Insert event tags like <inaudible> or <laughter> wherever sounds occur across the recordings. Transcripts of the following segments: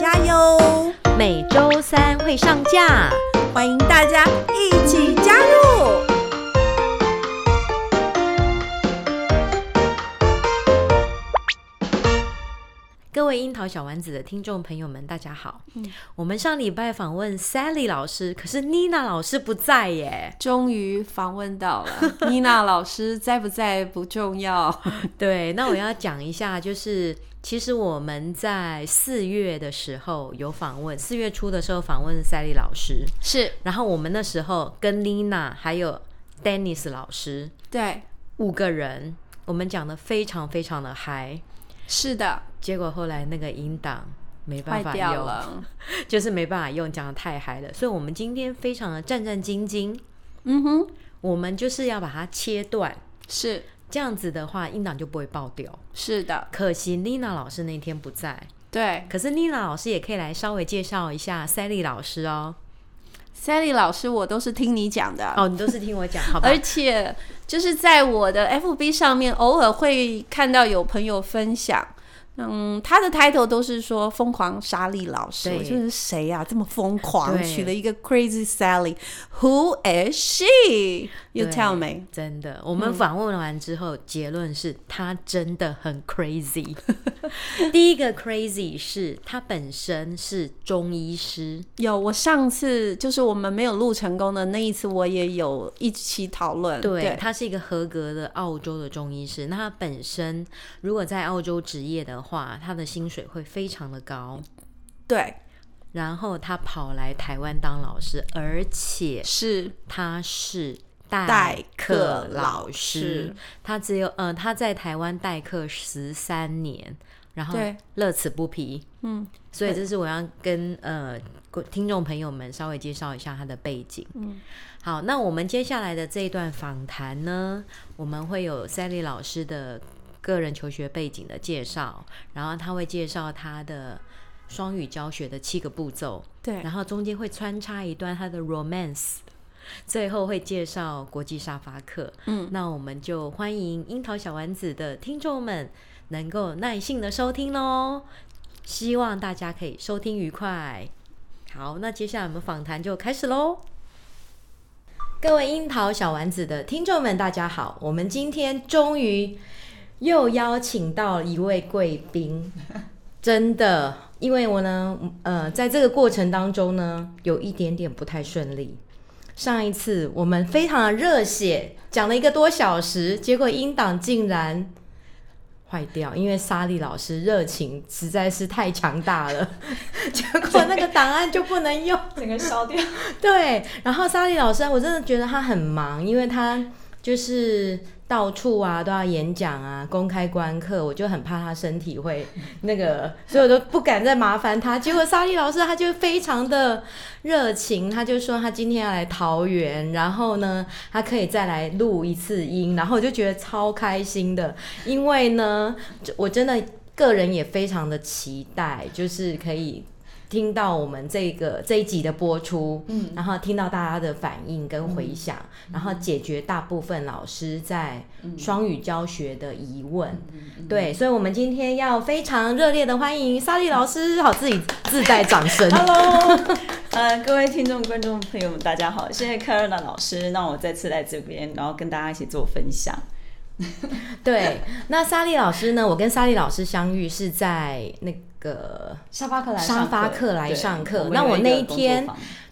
大家哟。每周三会上架，欢迎大家一起加入。各位樱桃小丸子的听众朋友们，大家好。嗯，我们上礼拜访问 Sally 老师，可是 Nina 老师不在耶。终于访问到了，<laughs> Nina 老师在不在不重要。<laughs> 对，那我要讲一下，就是其实我们在四月的时候有访问，四月初的时候访问 Sally 老师，是。然后我们那时候跟 Nina 还有 Dennis 老师，对，五个人，我们讲的非常非常的嗨。是的。结果后来那个音档没办法用了，<laughs> 就是没办法用，讲的太嗨了，所以我们今天非常的战战兢兢。嗯哼，我们就是要把它切断，是这样子的话，音档就不会爆掉。是的，可惜 Nina 老师那天不在。对，可是 Nina 老师也可以来稍微介绍一下 Sally 老师哦。Sally 老师，我都是听你讲的哦，你都是听我讲，好吧？<laughs> 而且就是在我的 FB 上面，偶尔会看到有朋友分享。嗯，他的 title 都是说疯狂莎莉老师，我就是谁呀、啊？这么疯狂，取了一个 Crazy Sally，Who is she？You tell me。真的，我们访问完之后，嗯、结论是他真的很 crazy。<laughs> 第一个 crazy 是他本身是中医师，有我上次就是我们没有录成功的那一次，我也有一起讨论。对，对他是一个合格的澳洲的中医师，那他本身如果在澳洲职业的话。话他的薪水会非常的高，对。然后他跑来台湾当老师，而且是他是代课老师。他只有呃他在台湾代课十三年，然后乐此不疲。嗯，所以这是我要跟呃听众朋友们稍微介绍一下他的背景。嗯，好，那我们接下来的这一段访谈呢，我们会有 Sally 老师的。个人求学背景的介绍，然后他会介绍他的双语教学的七个步骤，对，然后中间会穿插一段他的 romance，最后会介绍国际沙发课。嗯，那我们就欢迎樱桃小丸子的听众们能够耐心的收听喽，希望大家可以收听愉快。好，那接下来我们访谈就开始喽。各位樱桃小丸子的听众们，大家好，我们今天终于。又邀请到一位贵宾，<laughs> 真的，因为我呢，呃，在这个过程当中呢，有一点点不太顺利。上一次我们非常的热血，讲了一个多小时，结果音档竟然坏掉，因为莎莉老师热情实在是太强大了，<laughs> 结果那个档案就不能用，<laughs> 整个烧掉。对，然后莎莉老师，我真的觉得他很忙，因为他就是。到处啊都要演讲啊，公开观课，我就很怕他身体会那个，<laughs> 所以我都不敢再麻烦他。结果莎莉老师他就非常的热情，他就说他今天要来桃园，然后呢，他可以再来录一次音，然后我就觉得超开心的，因为呢，我真的个人也非常的期待，就是可以。听到我们这个这一集的播出，嗯，然后听到大家的反应跟回响，嗯，然后解决大部分老师在双语教学的疑问，嗯，对，所以，我们今天要非常热烈的欢迎莎莉老师，好，自己自带掌声。Hello，<laughs> 呃，各位听众、观众朋友们，大家好，谢谢 Caroline 老师让我再次来这边，然后跟大家一起做分享。<laughs> 对，那莎莉老师呢？我跟莎莉老师相遇是在那个。沙发课来沙发课来上课，那我那一天，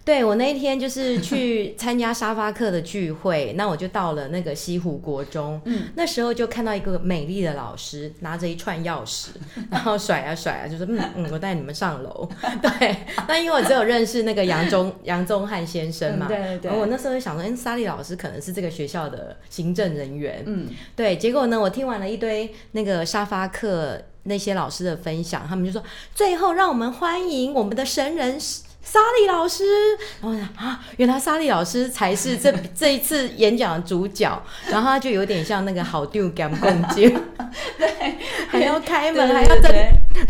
对我那一天就是去参加沙发课的聚会，<laughs> 那我就到了那个西湖国中，嗯，那时候就看到一个美丽的老师拿着一串钥匙，<laughs> 然后甩啊甩啊，就说嗯嗯，我带你们上楼。<laughs> 对，那因为我只有认识那个杨宗杨宗翰先生嘛，对对对，我那时候就想说，哎，莎莉老师可能是这个学校的行政人员，嗯，对，结果呢，我听完了一堆那个沙发课。那些老师的分享，他们就说：“最后，让我们欢迎我们的神人莎莉老师，然后我想啊，原来莎莉老师才是这 <laughs> 这一次演讲的主角，然后他就有点像那个好丢感共接，<laughs> 对，还要开门，还要整，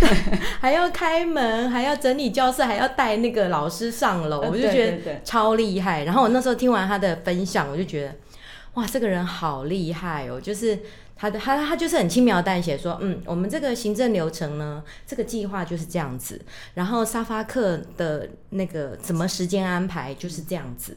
<laughs> 还要开门，还要整理教室，还要带那个老师上楼，我就觉得超厉害。然后我那时候听完他的分享，我就觉得哇，这个人好厉害哦，就是。他的他他就是很轻描淡写说，嗯，我们这个行政流程呢，这个计划就是这样子，然后沙发客的那个怎么时间安排就是这样子。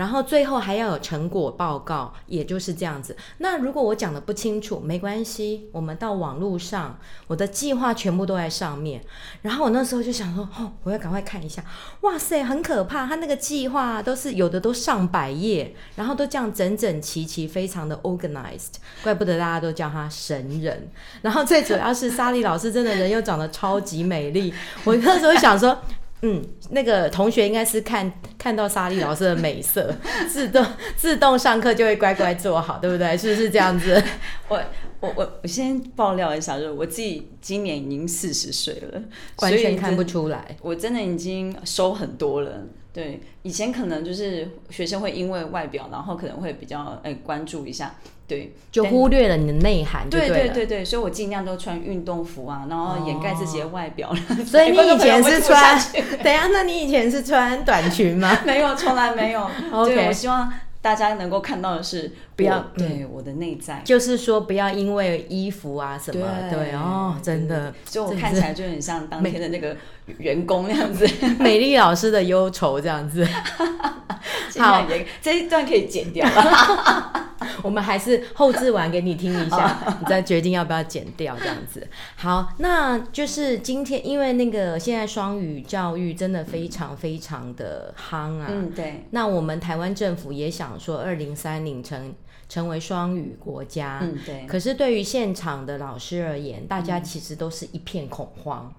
然后最后还要有成果报告，也就是这样子。那如果我讲的不清楚，没关系，我们到网络上，我的计划全部都在上面。然后我那时候就想说，哦，我要赶快看一下。哇塞，很可怕，他那个计划都是有的都上百页，然后都这样整整齐齐，非常的 organized，怪不得大家都叫他神人。然后最主要是莎莉老师真的人又长得超级美丽，我那时候想说。嗯，那个同学应该是看看到莎莉老师的美色，<laughs> 自动自动上课就会乖乖坐好，对不对？是不是这样子？<laughs> 我我我我先爆料一下，就是我自己今年已经四十岁了，完全看不出来，我真的已经收很多了。对，以前可能就是学生会因为外表，然后可能会比较哎关注一下，对，就忽略了你的内涵对。对对对对，所以我尽量都穿运动服啊，然后掩盖自己的外表。哦、<laughs> 所以你以前是穿？<laughs> 等一下，那你以前是穿短裙吗？<laughs> 没有，从来没有。OK，我希望。大家能够看到的是，不要对我的内在，就是说不要因为衣服啊什么，对哦，真的，所以我看起来就很像当天的那个员工那样子，<laughs> 美丽老师的忧愁这样子。<laughs> 好，这一段可以剪掉。<laughs> 我们还是后置完给你听一下，你再决定要不要剪掉这样子。好，那就是今天，因为那个现在双语教育真的非常非常的夯啊。嗯，对。那我们台湾政府也想说，二零三零成成为双语国家。嗯，对。可是对于现场的老师而言，大家其实都是一片恐慌。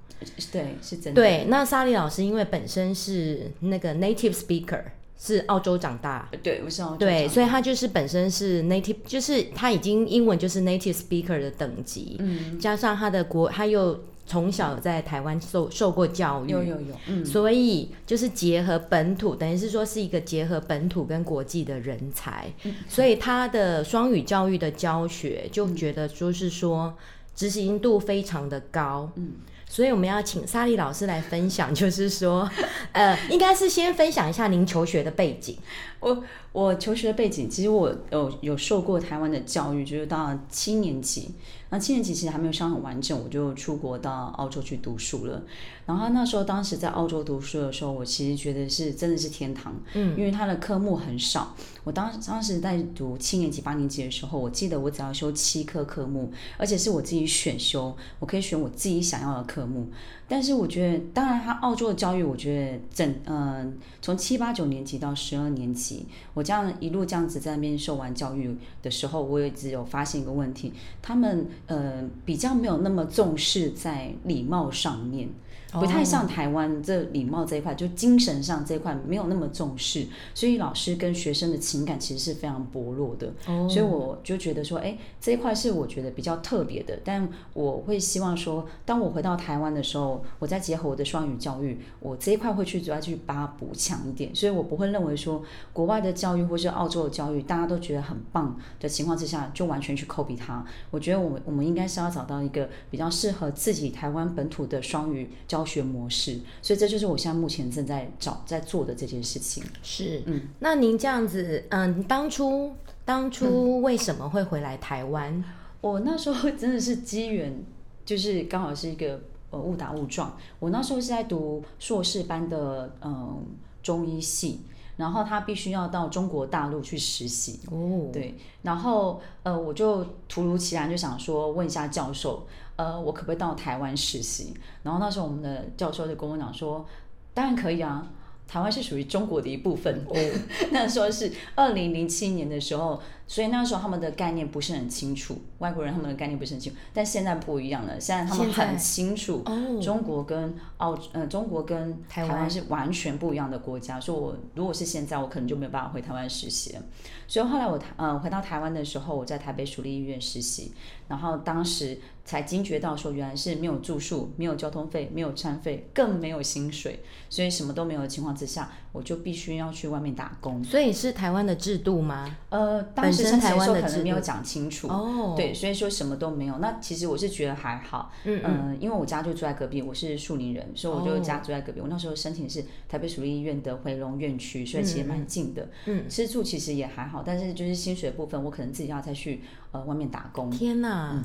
对，是真的。对，那莎莉老师因为本身是那个 native speaker。是澳洲长大，对，我是澳洲。对，所以他就是本身是 native，就是他已经英文就是 native speaker 的等级，嗯，加上他的国，他又从小在台湾受受过教育，有有有，嗯，所以就是结合本土，等于是说是一个结合本土跟国际的人才，嗯，所以他的双语教育的教学就觉得就是说执行度非常的高，嗯。所以我们要请莎莉老师来分享，就是说，<laughs> 呃，应该是先分享一下您求学的背景。我我求学的背景，其实我有有受过台湾的教育，就是到七年级。那七年级其实还没有上很完整，我就出国到澳洲去读书了。然后那时候，当时在澳洲读书的时候，我其实觉得是真的是天堂，嗯，因为它的科目很少。我当当时在读七年级、八年级的时候，我记得我只要修七科科目，而且是我自己选修，我可以选我自己想要的科目。但是我觉得，当然，他澳洲的教育，我觉得整嗯、呃，从七八九年级到十二年级，我这样一路这样子在那边受完教育的时候，我也只有发现一个问题，他们呃比较没有那么重视在礼貌上面。不太像台湾这礼貌这一块，就精神上这一块没有那么重视，所以老师跟学生的情感其实是非常薄弱的。哦所以我就觉得说，哎，这一块是我觉得比较特别的。但我会希望说，当我回到台湾的时候，我再结合我的双语教育，我这一块会去主要去把它补强一点。所以我不会认为说国外的教育或是澳洲的教育大家都觉得很棒的情况之下，就完全去 copy 它。我觉得我们我们应该是要找到一个比较适合自己台湾本土的双语教育。教学模式，所以这就是我现在目前正在找在做的这件事情。是，嗯，那您这样子，嗯，当初当初为什么会回来台湾？嗯，我那时候真的是机缘，就是刚好是一个呃误打误撞。我那时候是在读硕士班的嗯中医系。然后他必须要到中国大陆去实习哦，对，然后呃，我就突如其来就想说问一下教授，呃，我可不可以到台湾实习？然后那时候我们的教授就跟我讲说，当然可以啊，台湾是属于中国的一部分哦。<laughs> 那时候是二零零七年的时候，所以那时候他们的概念不是很清楚，外国人他们的概念不是很清楚，但现在不一样了，现在他们很清楚，中国跟澳呃中国跟台湾是完全不一样的国家。说我如果是现在，我可能就没有办法回台湾实习了。所以后来我呃回到台湾的时候，我在台北署立医院实习，然后当时。才惊觉到说，原来是没有住宿、没有交通费、没有餐费，更没有薪水，所以什么都没有的情况之下，我就必须要去外面打工。所以是台湾的制度吗？呃，当时台湾的可能没有讲清楚哦。对，所以说什么都没有。那其实我是觉得还好，嗯嗯、呃，因为我家就住在隔壁，我是树林人，所以我就家住在隔壁。哦、我那时候申请是台北属立医院的回龙院区，所以其实蛮近的。嗯，吃住其实也还好，但是就是薪水部分，我可能自己要再去呃外面打工。天哪！嗯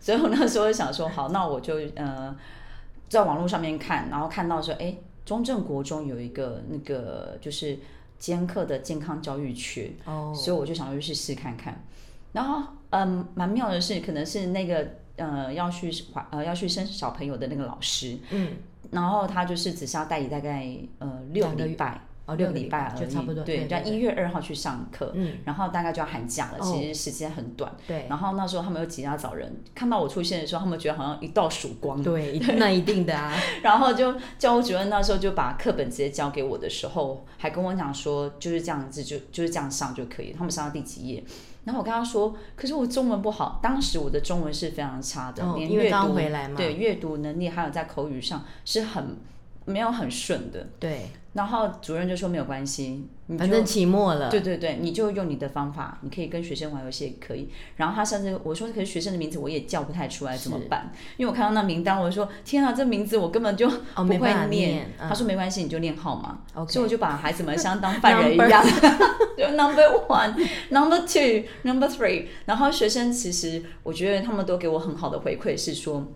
所以我那时候想说，好，那我就呃，在网络上面看，然后看到说，哎，中正国中有一个那个就是兼课的健康教育缺，哦，所以我就想说去试试看看。然后，嗯，蛮妙的是，可能是那个呃要去呃要去生小朋友的那个老师，嗯，然后他就是只是要带你大概呃六个礼拜。哦，六个礼拜而已，就差不多。对，要一月二号去上课，嗯，然后大概就要寒假了，其实时间很短。对。然后那时候他们又急着找人，看到我出现的时候，他们觉得好像一道曙光。对，那一定的啊。<laughs> 然后就教务主任那时候就把课本直接交给我的时候，还跟我讲说就是这样子，就就是这样上就可以。他们上到第几页？然后我跟他说，可是我中文不好，当时我的中文是非常差的，连阅读对阅读能力还有在口语上是很没有很顺的。对。然后主任就说没有关系，反正期末了。对对对，你就用你的方法，你可以跟学生玩游戏也可以。然后他甚至我说，可是学生的名字我也叫不太出来，怎么办？因为我看到那名单，我就说天啊，这名字我根本就不会念。哦念嗯、他说没关系，你就念号码。所以我就把孩子们像当犯人一样，<laughs> <laughs> 就 number one，number two，number three。然后学生其实我觉得他们都给我很好的回馈，是说，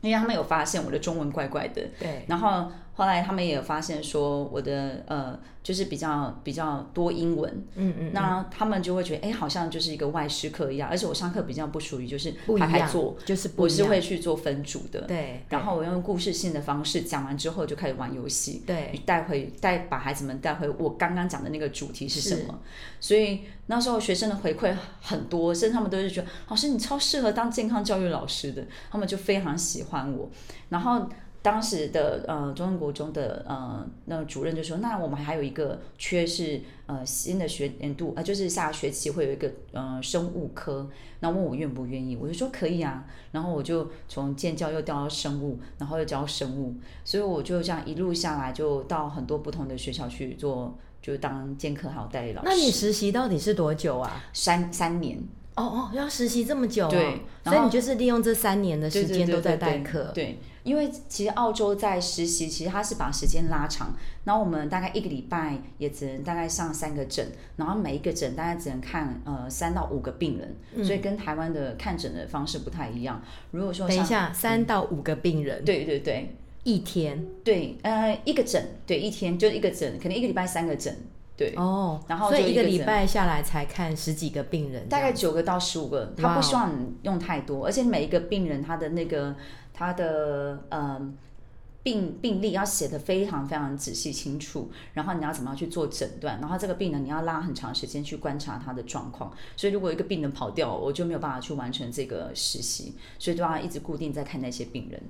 因为他们有发现我的中文怪怪的。对，然后。后来他们也有发现说我的呃就是比较比较多英文，嗯，嗯嗯，那他们就会觉得哎，好像就是一个外师课一样，而且我上课比较不属于就是排排坐，就是我是会去做分组的，对，然后我用故事性的方式讲完之后就开始玩游戏，对，带回带把孩子们带回我刚刚讲的那个主题是什么，所以那时候学生的回馈很多，甚至他们都是觉得老师你超适合当健康教育老师的，他们就非常喜欢我，然后。当时的呃中正国中的呃那主任就说，那我们还有一个缺是呃新的学年度呃就是下学期会有一个呃生物科，那问我愿不愿意，我就说可以啊，然后我就从建教又调到生物，然后又教生物，所以我就这样一路下来就到很多不同的学校去做，就当兼课还有代理老师。那你实习到底是多久啊？三三年。哦哦，要实习这么久啊？对，所以你就是利用这三年的时间都在代课。对。对因为其实澳洲在实习，其实他是把时间拉长，然后我们大概一个礼拜也只能大概上三个诊，然后每一个诊大概只能看呃三到五个病人，嗯、所以跟台湾的看诊的方式不太一样。如果说等一下三到五个病人，对对对，一天，对，呃一个诊，对一天就一个诊，可能一个礼拜三个诊，对哦，然后所以一个礼拜下来才看十几个病人，大概九个到十五个，他不希望你用太多，而且每一个病人他的那个。他的嗯病病例要写的非常非常仔细清楚，然后你要怎么样去做诊断，然后这个病人你要拉很长时间去观察他的状况，所以如果一个病人跑掉，我就没有办法去完成这个实习，所以都要一直固定在看那些病人。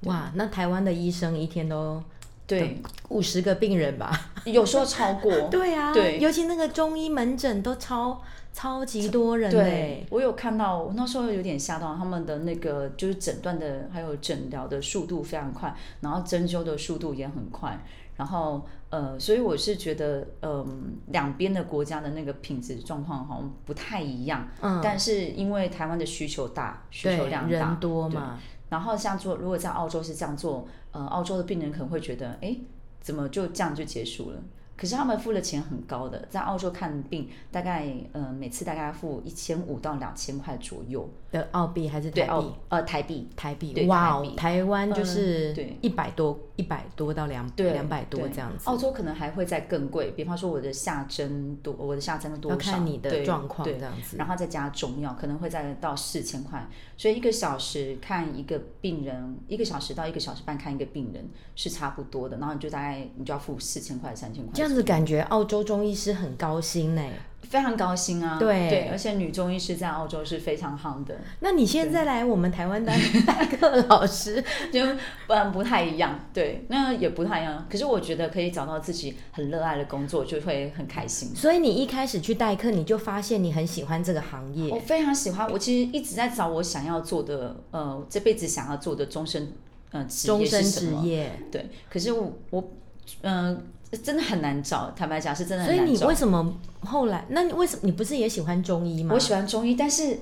哇，那台湾的医生一天都对五十个病人吧？<laughs> 有时候超过。<laughs> 对啊，对，尤其那个中医门诊都超。超级多人，对，我有看到，我那时候有点吓到，他们的那个就是诊断的还有诊疗的速度非常快，然后针灸的速度也很快，然后呃，所以我是觉得，嗯、呃，两边的国家的那个品质状况好像不太一样，嗯，但是因为台湾的需求大，需求量大，人多嘛，然后像做如果在澳洲是这样做，呃，澳洲的病人可能会觉得，哎，怎么就这样就结束了？可是他们付的钱很高的，在澳洲看病大概呃每次大概付一千五到两千块左右的澳币还是台币？呃台币台币哇，台湾就是对一百多一百多到两两百多这样子。澳洲可能还会再更贵，比方说我的下针多，我的下针多少？要看你的状况这样子，然后再加中药，可能会再到四千块。所以一个小时看一个病人，一个小时到一个小时半看一个病人是差不多的，然后你就大概你就要付四千块三千块。这样子感觉澳洲中医师很高薪呢，非常高兴啊！对对，而且女中医师在澳洲是非常夯的。那你现在来我们台湾当 <laughs> 代课老师，就嗯不太一样，对，那也不太一样。可是我觉得可以找到自己很热爱的工作，就会很开心。所以你一开始去代课，你就发现你很喜欢这个行业。我非常喜欢，我其实一直在找我想要做的，呃，这辈子想要做的终身，呃，职业是什么？终身职业。对，可是我我嗯。呃真的很难找，坦白讲是真的很难找。所以你为什么后来？那你为什么你不是也喜欢中医吗？我喜欢中医，但是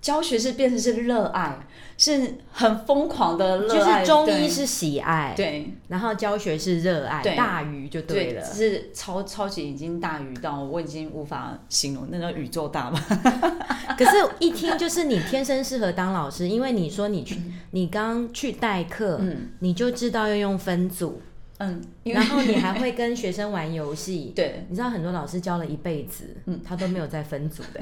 教学是变成是热爱，是很疯狂的热爱。就是中医是喜爱，对，然后教学是热爱，大于就对了。对，是超超级已经大于到我已经无法形容，那个宇宙大吧。<laughs> 可是，一听就是你天生适合当老师，因为你说你去，你刚去代课，嗯，你就知道要用分组。嗯，然后你还会跟学生玩游戏，<laughs> 对，你知道很多老师教了一辈子，嗯，他都没有再分组的，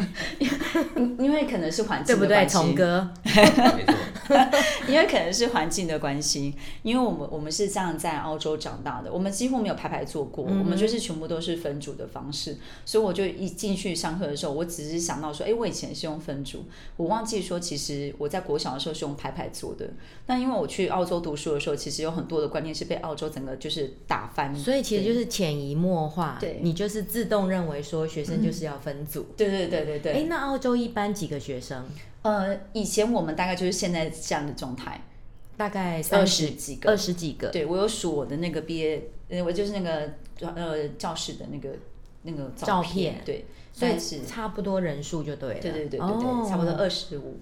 <laughs> 因为可能是环境的关系，对？不对，崇哥？没错，因为可能是环境的关系，因为我们我们是这样在澳洲长大的，我们几乎没有排排坐过，嗯、我们就是全部都是分组的方式，所以我就一进去上课的时候，我只是想到说，哎，我以前是用分组，我忘记说，其实我在国小的时候是用排排坐的，那因为我去澳洲读书的时候，其实有很多的观念是被澳洲整个就。就是打翻，所以其实就是潜移默化，对，你就是自动认为说学生就是要分组，对对对对对。哎，那澳洲一般几个学生？呃，以前我们大概就是现在这样的状态，大概二十几个，二十几个。对，我有数我的那个毕业，呃，我就是那个呃教室的那个那个照片，对，所以是差不多人数就对了，对对对对对，差不多二十五。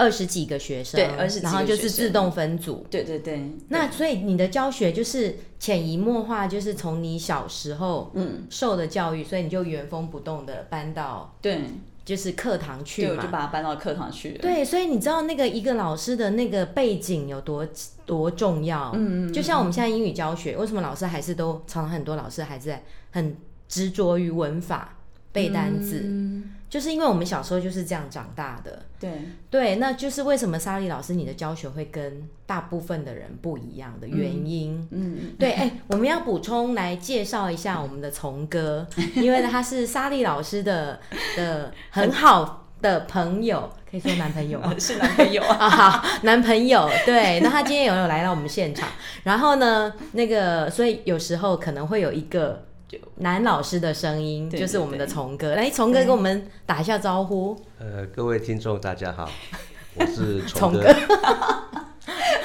二十几个学生，对，二十几个学生，然后就是自动分组，对对对。那所以你的教学就是潜移默化，就是从你小时候嗯受的教育，嗯、所以你就原封不动的搬到对，就是课堂去嘛，我就把它搬到课堂去了。对，所以你知道那个一个老师的那个背景有多多重要？嗯嗯。就像我们现在英语教学，为什么老师还是都常常很多老师还是在很执着于文法背单字？嗯就是因为我们小时候就是这样长大的，对对，那就是为什么莎莉老师你的教学会跟大部分的人不一样的原因。嗯，嗯对，哎、欸，我们要补充来介绍一下我们的从哥，<laughs> 因为呢他是莎莉老师的的很好的朋友，可以说男朋友 <laughs> 是男朋友 <laughs> 啊，好，男朋友。对，那他今天有有来到我们现场，然后呢，那个所以有时候可能会有一个。男老师的声音对对对，就是我们的从哥，来，从哥跟我们打一下招呼。呃，各位听众大家好，我是 <laughs> 从哥。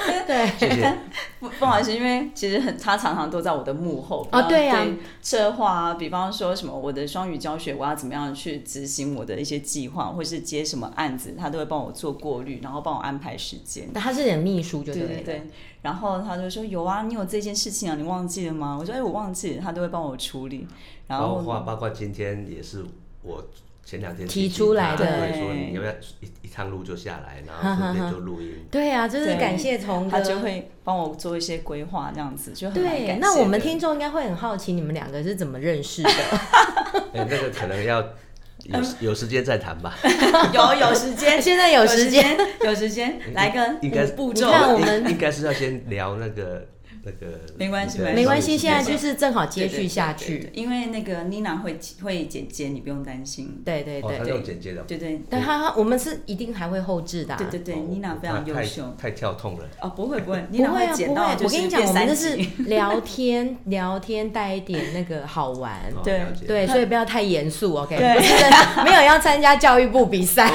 <laughs> 对，谢谢。<laughs> 不不好意思，因为其实很，他常常都在我的幕后哦，对呀、啊，策划啊，比方说什么我的双语教学，我要怎么样去执行我的一些计划，或是接什么案子，他都会帮我做过滤，然后帮我安排时间。他是点秘书就对，对对对。然后他就说有啊，你有这件事情啊，你忘记了吗？我说哎，我忘记了，他都会帮我处理。然后包括包括今天也是我。前两天提出来的，对，说你要不要一一趟路就下来，然后顺便就录音。对啊，就是感谢从哥，他就会帮我做一些规划，这样子就很感谢。对，那我们听众应该会很好奇，你们两个是怎么认识的？<laughs> 哎，那个可能要 <laughs> 有有时间再谈吧。<laughs> 有有时间，现在有时间，有时间，来个应该步骤。看我们应该是要先聊那个。那个没关系，没关系，现在就是正好接续下去，对对对对，因为那个妮娜会会剪接，你不用担心。对对对，她用剪接的，对对，但她我们是一定还会后置的，啊。对对对，妮娜非常优秀，太跳痛了。哦，不会不会，不会 <laughs> 啊不会。我跟你讲，我们就是聊天 <laughs> 聊天，带一点那个好玩，对对，所以不要太严肃，OK？不是，没有要参加教育部比赛。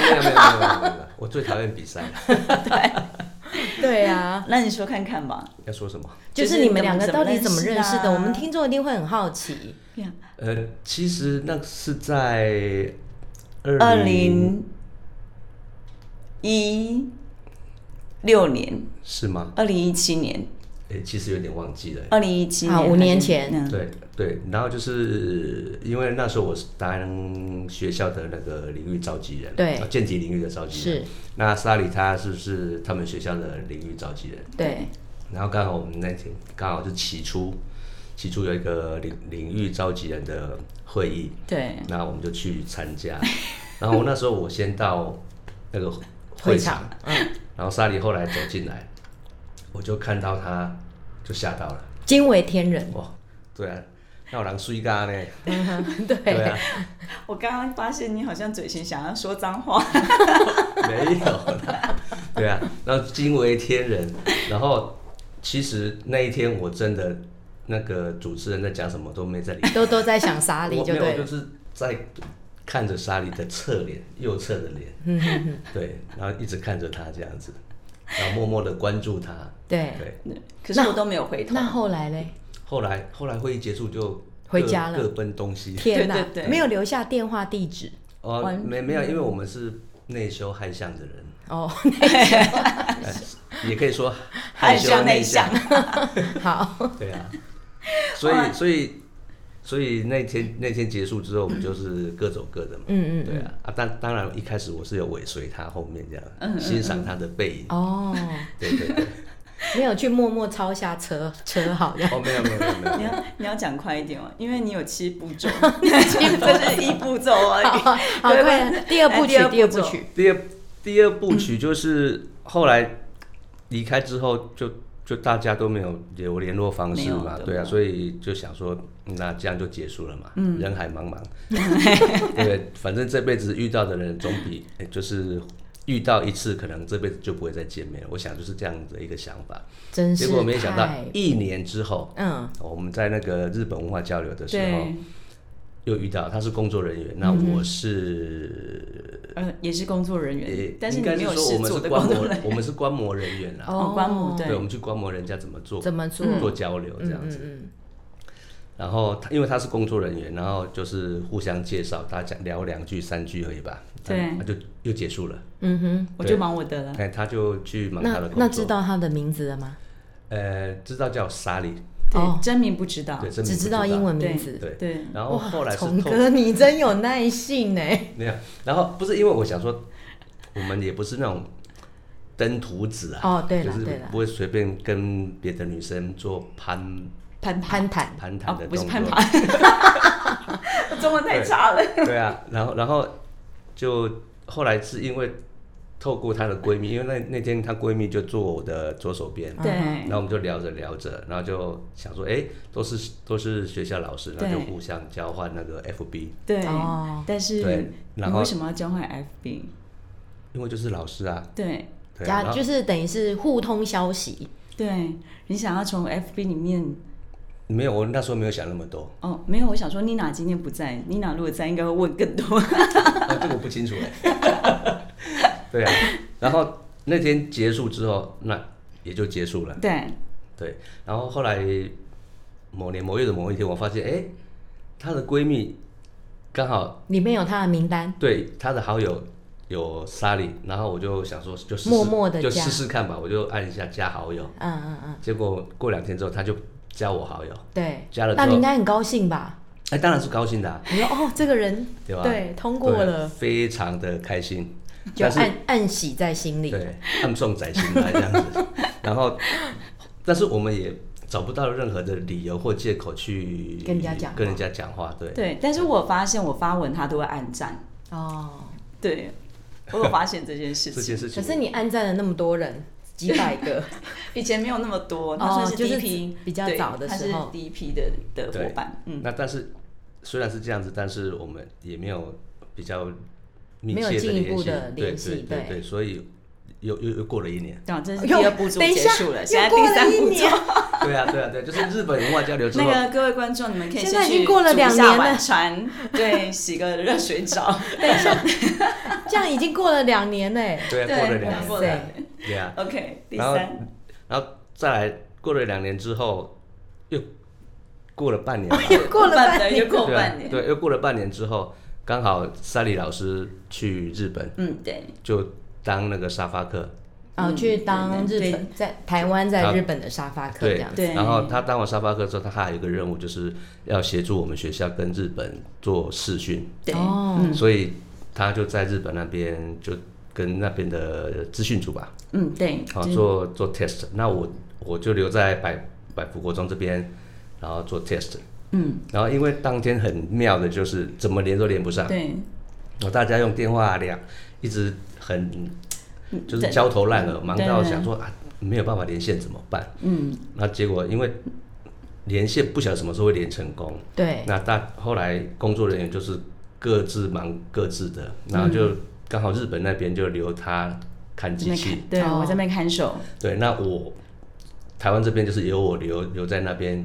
我最讨厌比赛了。<laughs> 对。<laughs> 对啊，那你说看看吧。要说什么？就是你们两个到底怎么认识的？我们听众一定会很好奇。呃，其实那是在二零一六年，是吗？二零一七年。欸、其实有点忘记了。二零一七年，五年前。对对，然后就是因为那时候我是当学校的那个领域召集人，对，健体领域的召集人。是。那莎莉她是不是他们学校的领域召集人？对。然后刚好我们那天刚好是起初，起初有一个领领域召集人的会议，对。那我们就去参加。<laughs> 然后那时候我先到那个会场，嗯，然后莎莉后来走进来。我就看到他，就吓到了，惊为天人。哦，对啊，那我狼睡咖呢？<laughs> 对对。啊，我刚刚发现你好像嘴型想要说脏话，<laughs> 没有啦。对啊，然后惊为天人。然后其实那一天我真的那个主持人在讲什么都没在理，都都在想沙莉，<laughs> 就对，我就是在看着莎莉的侧脸，右侧的脸，对，然后一直看着他这样子，然后默默的关注他，<laughs> 对对。可是我都没有回头。那后来嘞？后来后来会议结束就回家了，各奔东西。天哪，对对对，没有留下电话地址。哦，没没有，因为我们是内羞害相的人。哦，<laughs> 也可以说害羞内向。<laughs> 好，对啊，所以所以所以那天那天结束之后，我们就是各走各的嘛。嗯嗯，对啊啊，当当然一开始我是有尾随他后面这样，嗯欣赏他的背影。哦，<laughs> 对对对。没有去默默抄下车车号这样。哦，没有没有没有没有。你要你要讲快一点哦，因为你有七步骤，<laughs> <laughs> 这是一步骤而已。好，快，第二部曲，第二部曲，第二第二部曲就是后来离开之后，就就大家都没有留联络方式嘛，对啊，所以就想说，那这样就结束了嘛。嗯，人海茫茫，<laughs> 对，反正这辈子遇到的人总比就是。遇到一次，可能这辈子就不会再见面了。我想就是这样的一个想法。真是。结果没想到一年之后，嗯，我们在那个日本文化交流的时候，又遇到他是工作人员，那我是，呃，也是工作人员，但是你没有说我们是观摩，我们是观摩人员啦。哦，观摩，对，我们去观摩人家怎么做，怎么做，做交流这样子。然后他因为他是工作人员，然后就是互相介绍，大家聊两句三句而已吧，对，他就又结束了。嗯哼，我就忙我的了。哎，他就去忙他的工作。那知道他的名字了吗？呃，知道叫莎莉，对，真名不知道，对，只知道英文名字。对对。然后后来是聪哥，你真有耐性呢。<laughs> 没有，然后不是因为我想说，我们也不是那种登徒子啊。哦，对了，就是不会随便跟别的女生做攀。攀攀谈攀谈的动作，不是攀谈，<laughs> 中文太差了。对啊，然后然后就后来是因为透过她的闺蜜，因为那那天她闺蜜就坐我的左手边，对，然后我们就聊着聊着，然后就想说，哎，都是都是学校老师，然后就互相交换那个 FB。对，但是对，然后为什么要交换 FB？因为就是老师啊，对，加就是等于是互通消息。对，你想要从 FB 里面。没有，我那时候没有想那么多。哦，没有，我想说妮娜今天不在，妮娜如果在，应该会问更多。<laughs> 哦，这个我不清楚哎。<laughs> 对啊，然后那天结束之后，那也就结束了。对对，然后后来某年某月的某一天，我发现，哎，她的闺蜜刚好里面有她的名单，对，她的好友有莎莉，然后我就想说，就默默的就试试看吧，我就按一下加好友。嗯嗯嗯。结果过两天之后，她就。加我好友，对，加了，那你应该很高兴吧？哎，当然是高兴的。你说哦，这个人对吧？对，通过了，非常的开心，<laughs> 就暗暗喜在心里，对，暗送在心来这样子。<laughs> 然后，但是我们也找不到任何的理由或借口去跟人家讲，跟人家讲话，对。对，但是我发现我发文他都会暗赞哦，对，我有发现这件事情，这件事情。可是你暗赞了那么多人。几百个，<laughs> 以前没有那么多，那算是第一批比较早的时候，第一批的的伙伴。嗯，那但是虽然是这样子，但是我们也没有比较密切的进一步的联系，对对对，所以又又又过了一年。啊，这是第二步骤结束了，现在第三步骤。对啊对啊对，就是日本文化交流之后。那个各位观众，你们可以现在已经过了两年了，船对，洗个热水澡。<laughs> 等一下，这样已经过了两年嘞。对，过了两年。对啊，OK，第三，然后再来过了两年之后，又过了半年，<laughs> 又过了半年，又过半年，对，又过了半年之后，刚好莎莉老师去日本，嗯，对，就当那个沙发客，哦，去当日本在台湾在日本的沙发客这样子，对，然后他当完沙发客之后，他还有一个任务，就是要协助我们学校跟日本做试训，对，所以他就在日本那边就。跟那边的资讯组吧，嗯，对，好做做 test，那我我就留在百百福国中这边，然后做 test，嗯，然后因为当天很妙的就是怎么连都连不上，对，我大家用电话聊，一直很就是焦头烂额，忙到想说啊没有办法连线怎么办，嗯，那结果因为连线不晓得什么时候会连成功。对，那大后来工作人员就是各自忙各自的，然后就刚好日本那边就留他看机器，对，我在那边看守。对，那我台湾这边就是由我留留在那边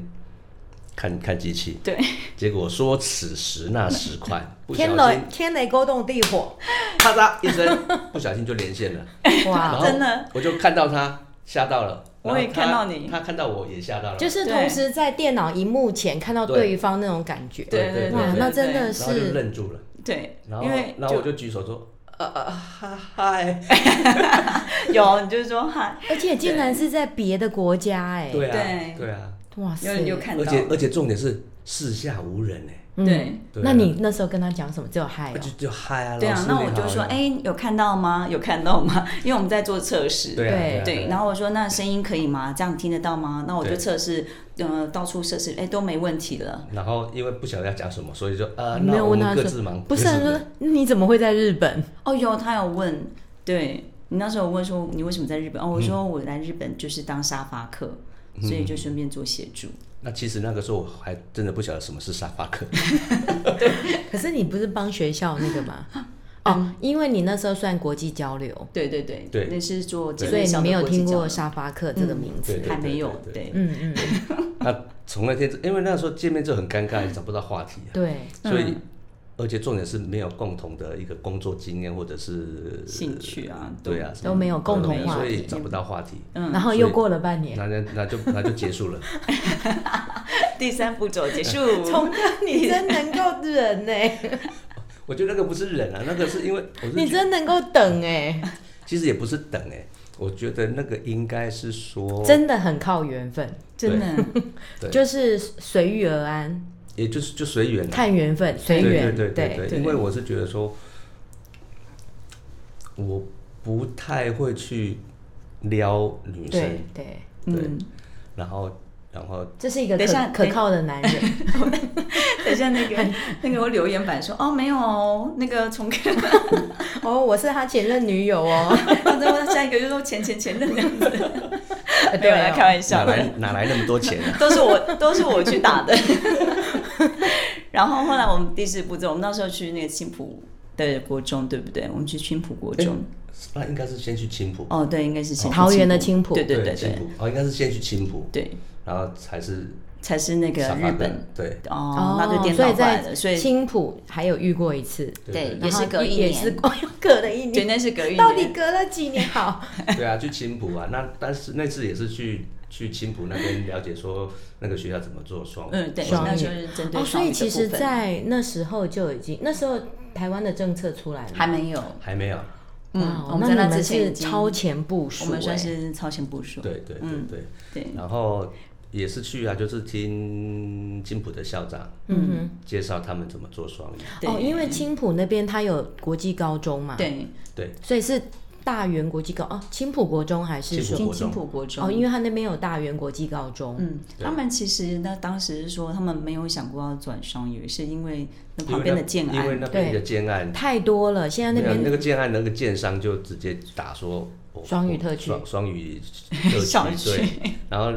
看看机器。对，结果说此时那时快，<laughs> 天雷天雷勾动地火，<laughs> 啪嚓一声，不小心就连线了。哇，真的，我就看到他吓到了。我也看到你，他看到我也吓到了，就是同时在电脑荧幕前看到对。方那种感觉，对对对，哇，那真的是，然后就愣住了，对，然后然后我就举手说，呃呃嗨嗨，<laughs> 有，你就是说嗨，而且竟然是在别的国家，哎，对啊，对啊，哇塞，有有看到，而且而且重点是四下无人哎。对，那你那时候跟他讲什么？只有嗨，就就嗨啊！对啊，那我就说，哎，有看到吗？有看到吗？<laughs> 因为我们在做测试，对对。然后我说，那声音可以吗？这样听得到吗？那我就测试，呃，到处测试，哎，都没问题了。然后因为不晓得要讲什么，所以就呃，没有问他各自忙。不是，说你怎么会在日本？哦，有他有问，对你那时候问说你为什么在日本？哦，我说我来日本就是当沙发客，所以就顺便做协助。那其实那个时候我还真的不晓得什么是沙发客。<laughs> 对，<laughs> 可是你不是帮学校那个吗？<laughs> 哦，因为你那时候算国际交流。对对对对，那是做，所以你没有听过沙发客这个名字，还没有。对，嗯嗯。那从那天，因为那时候见面就很尴尬，找不到话题。对，所以。而且重点是没有共同的一个工作经验或者是兴趣啊，对啊，都没有共同话题，所以找不到话题。嗯，然后又过了半年，那那那就那就结束了。<laughs> 第三步骤结束。<laughs> 聪哥，你真能够忍呢？<laughs> 我觉得那个不是忍啊，那个是因为你真能够等哎。其实也不是等哎，我觉得那个应该是说，真的很靠缘分，真的，就是随遇而安。也就是就随缘，看缘分，随缘。对对对对，因为我是觉得说，我不太会去撩女生，对对，然后然后这是一个可可靠的男人。<laughs> 等一下，那个那个我留言板说哦没有哦，那个从 <laughs> 哦我是他前任女友哦，然后下一个就说前前前任这样子。<laughs> 对，我来开玩笑，哪来哪来那么多钱啊？都是我，都是我去打的。<laughs> 然后后来我们第四步骤，我们那时候去那个青浦的国中，对不对？我们去青浦国中，那应该是先去青浦。哦，对，应该是先桃园的青浦，对对对对。哦，应该是先去青浦，对，然后才是才是那个日本，对。哦，那就颠倒过来了。所以青浦还有遇过一次，对，也是隔一年，也是隔了一年，绝对是隔一年。到底隔了几年？好。对啊，去青浦啊，那但是那次也是去。去青浦那边了解说那个学校怎么做双语，嗯，对，双语是针对双语的部分。所以其实，在那时候就已经，那时候台湾的政策出来了，还没有，还没有。嗯，我们在那之前超前部署，我们算是超前部署。对对对对对。然后也是去啊，就是听青浦的校长，嗯，介绍他们怎么做双语。哦，因为青浦那边它有国际高中嘛，对对，所以是。大原国际高哦，青浦国中还是青青浦国中哦，因为他那边有大原国际高中。嗯，他们其实呢，当时是说他们没有想过要转双语，是因为那旁边的建案，因为那边的建案太多了。现在那边那个建案那个建商就直接打说双语特区，双语特区对，然后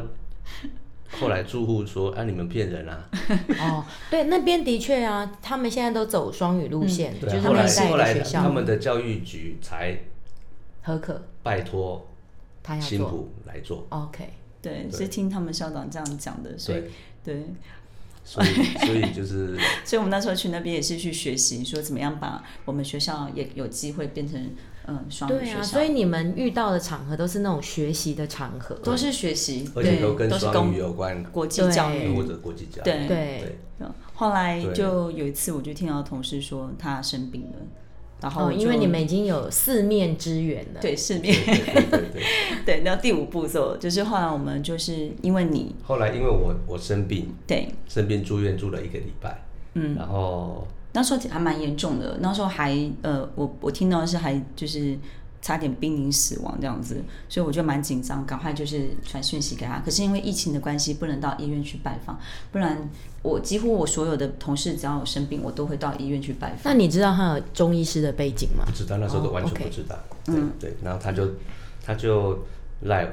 后来住户说啊，你们骗人啊！<laughs> 哦，对，那边的确啊，他们现在都走双语路线，就是后来后来他们的教育局才。何可？拜托青埔来做？OK，对，是听他们校长这样讲的，所以对，所以 <laughs> 所以就是，所以我们那时候去那边也是去学习，说怎么样把我们学校也有机会变成嗯双语学校。对啊，所以你们遇到的场合都是那种学习的场合，都是学习，而且都跟双语有关，国际教育。或者国际教育。对。对。后来就有一次，我就听到同事说他生病了。然后，因为你们已经有四面之缘了，对，四面，对，然后 <laughs> 第五步骤就是后来我们就是因为你，后来因为我我生病，对，生病住院住了一个礼拜，嗯，然后那时候还蛮严重的，那时候还呃，我我听到的是还就是。差点濒临死亡这样子，所以我就蛮紧张，赶快就是传讯息给他。可是因为疫情的关系，不能到医院去拜访，不然我几乎我所有的同事只要有生病，我都会到医院去拜访。那你知道他有中医师的背景吗？不知道，那时候都完全不知道。嗯，对，然后他就他就赖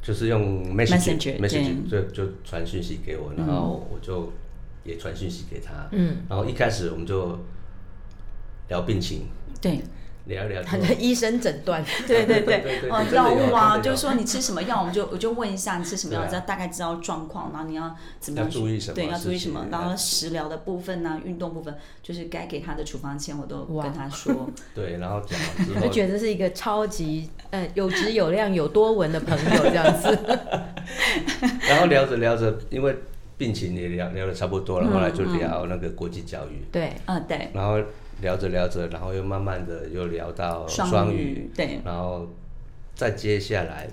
就是用 message message 就就传讯息给我，然后我就也传讯息给他。嗯，然后一开始我们就聊病情，对。聊一聊，他的医生诊断，<laughs> 对对对，哦，药物啊，就是说你吃什么药，我们就我就问一下你吃什么药，知道大概知道状况，然后你要怎么样注意什么，对，要注意什么，然后食疗的部分呢，运动部分，就是该给他的处方签我都跟他说。<laughs> 对，然后讲完之后，就觉得是一个超级呃有质有量有多文的朋友这样子。<laughs> 然后聊着聊着，因为病情也聊聊的差不多了，后来就聊那个国际教育。对，嗯对。然后。聊着聊着，然后又慢慢的又聊到双语，对，然后再接下来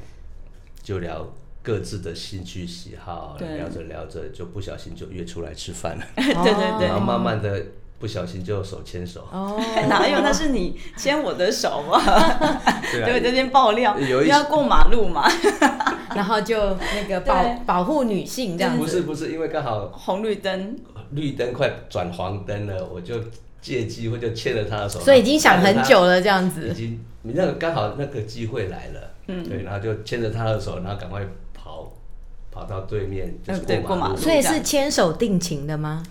就聊各自的兴趣喜好，聊着聊着就不小心就约出来吃饭了，<laughs> 对对对，然后慢慢的不小心就手牵手，哦，<laughs> 哪有那是你牵我的手嘛？<laughs> 对，啊、对，这边爆料，有一要过马路嘛，然后就那个保保护女性这样子，不是不是，因为刚好红绿灯，绿灯快转黄灯了，我就。借机会就牵着他的手，所以已经想很久了，这样子。已经，你那个刚好那个机会来了，嗯，对，然后就牵着他的手，然后赶快跑，跑到对面，就是过马路。所以是牵手定情的吗？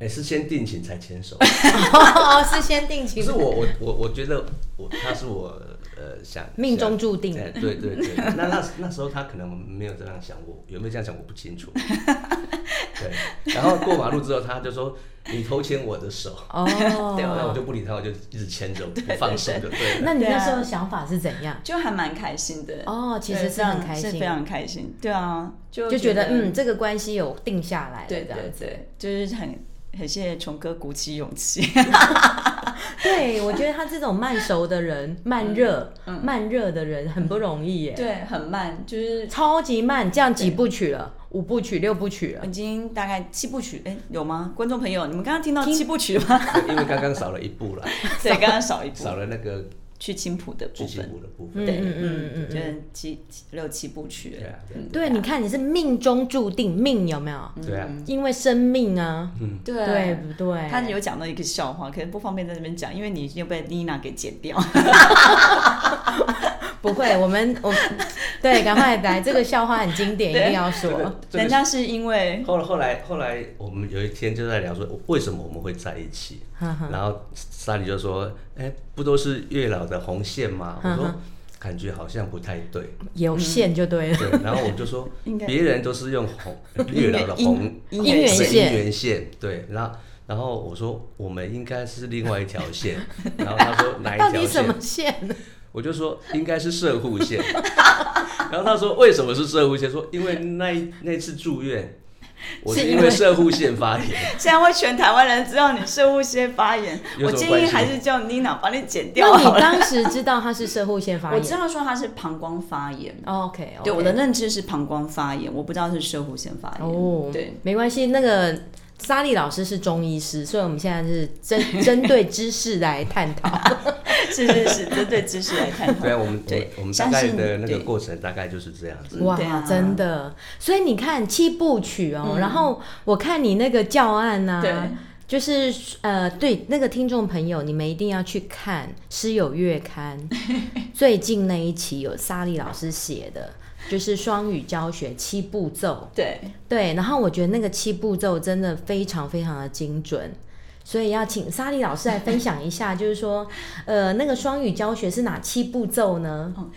哎，是先定情才牵手。<laughs> 哦，是先定情。不是我，我我我觉得我他是我呃想命中注定。对对对，<laughs> 那那那时候他可能没有这样想，我有没有这样想我不清楚。<laughs> 对，然后过马路之后，他就说。你偷牵我的手哦，<laughs> 对，那我就不理他，我就一直牵着，不放手就对了。那你那时候想法是怎样？就还蛮开心的哦，其实是很开心，非常开心。对啊，就就觉得嗯，这个关系有定下来，对对对，就是很很谢谢琼哥鼓起勇气。<laughs> 对，我觉得他这种慢熟的人，慢热，慢热的人很不容易耶。对，很慢，就是超级慢，这样几部曲了。五部曲、六部曲了，已经大概七部曲，哎，有吗？观众朋友，你们刚刚听到七部曲了吗？<laughs> 因为刚刚少了一部了。对，刚刚少一部，少了那个去青浦的部分。对，嗯嗯嗯，就是七六七部曲。对啊，对，你看你是命中注定，命有没有？对啊，因为生命啊，嗯，对，对不对？他有讲到一个笑话，可能不方便在这边讲，因为你已经被妮娜给剪掉。<laughs> <laughs> 不会，我们我对，赶快来，这个笑话很经典，一定要说。<laughs> 人家是因为后后来后来，我们有一天就在聊说，为什么我们会在一起？然后莎莉就说：“哎，不都是月老的红线吗？”我说：“感觉好像不太对，有线就对了。”对，然后我就说：“别人都是用红 <laughs> 月老的红姻缘线，姻缘线。”对，然后然后我说：“我们应该是另外一条线。”然后他说：“哪一条线？”到底什么线？我就说应该是射护腺，<laughs> 然后他说为什么是射护腺？说因为那那次住院，<laughs> 我是因为射护腺发炎。现在会全台湾人知道你射护腺发炎，我建议还是叫妮娜把你剪掉。那你当时知道他是射护腺发炎？我知道说他是膀胱发炎。OK，对，我的认知是膀胱发炎，我不知道是射护腺发炎。哦，对，没关系，那个。莎莉老师是中医师，所以我们现在是针 <laughs> 针对知识来探讨，<laughs> 是是是，针对知识来探讨。对啊，我们对，我们大概的那个过程大概就是这样子。哇，真的，所以你看七部曲哦，然后我看你那个教案呐，对，就是呃，对那个听众朋友，你们一定要去看《师友月刊》<laughs> 最近那一期有莎莉老师写的。就是双语教学七步骤，对对，然后我觉得那个七步骤真的非常非常的精准，所以要请莎莉老师来分享一下，就是说，呃，那个双语教学是哪七步骤呢？哦，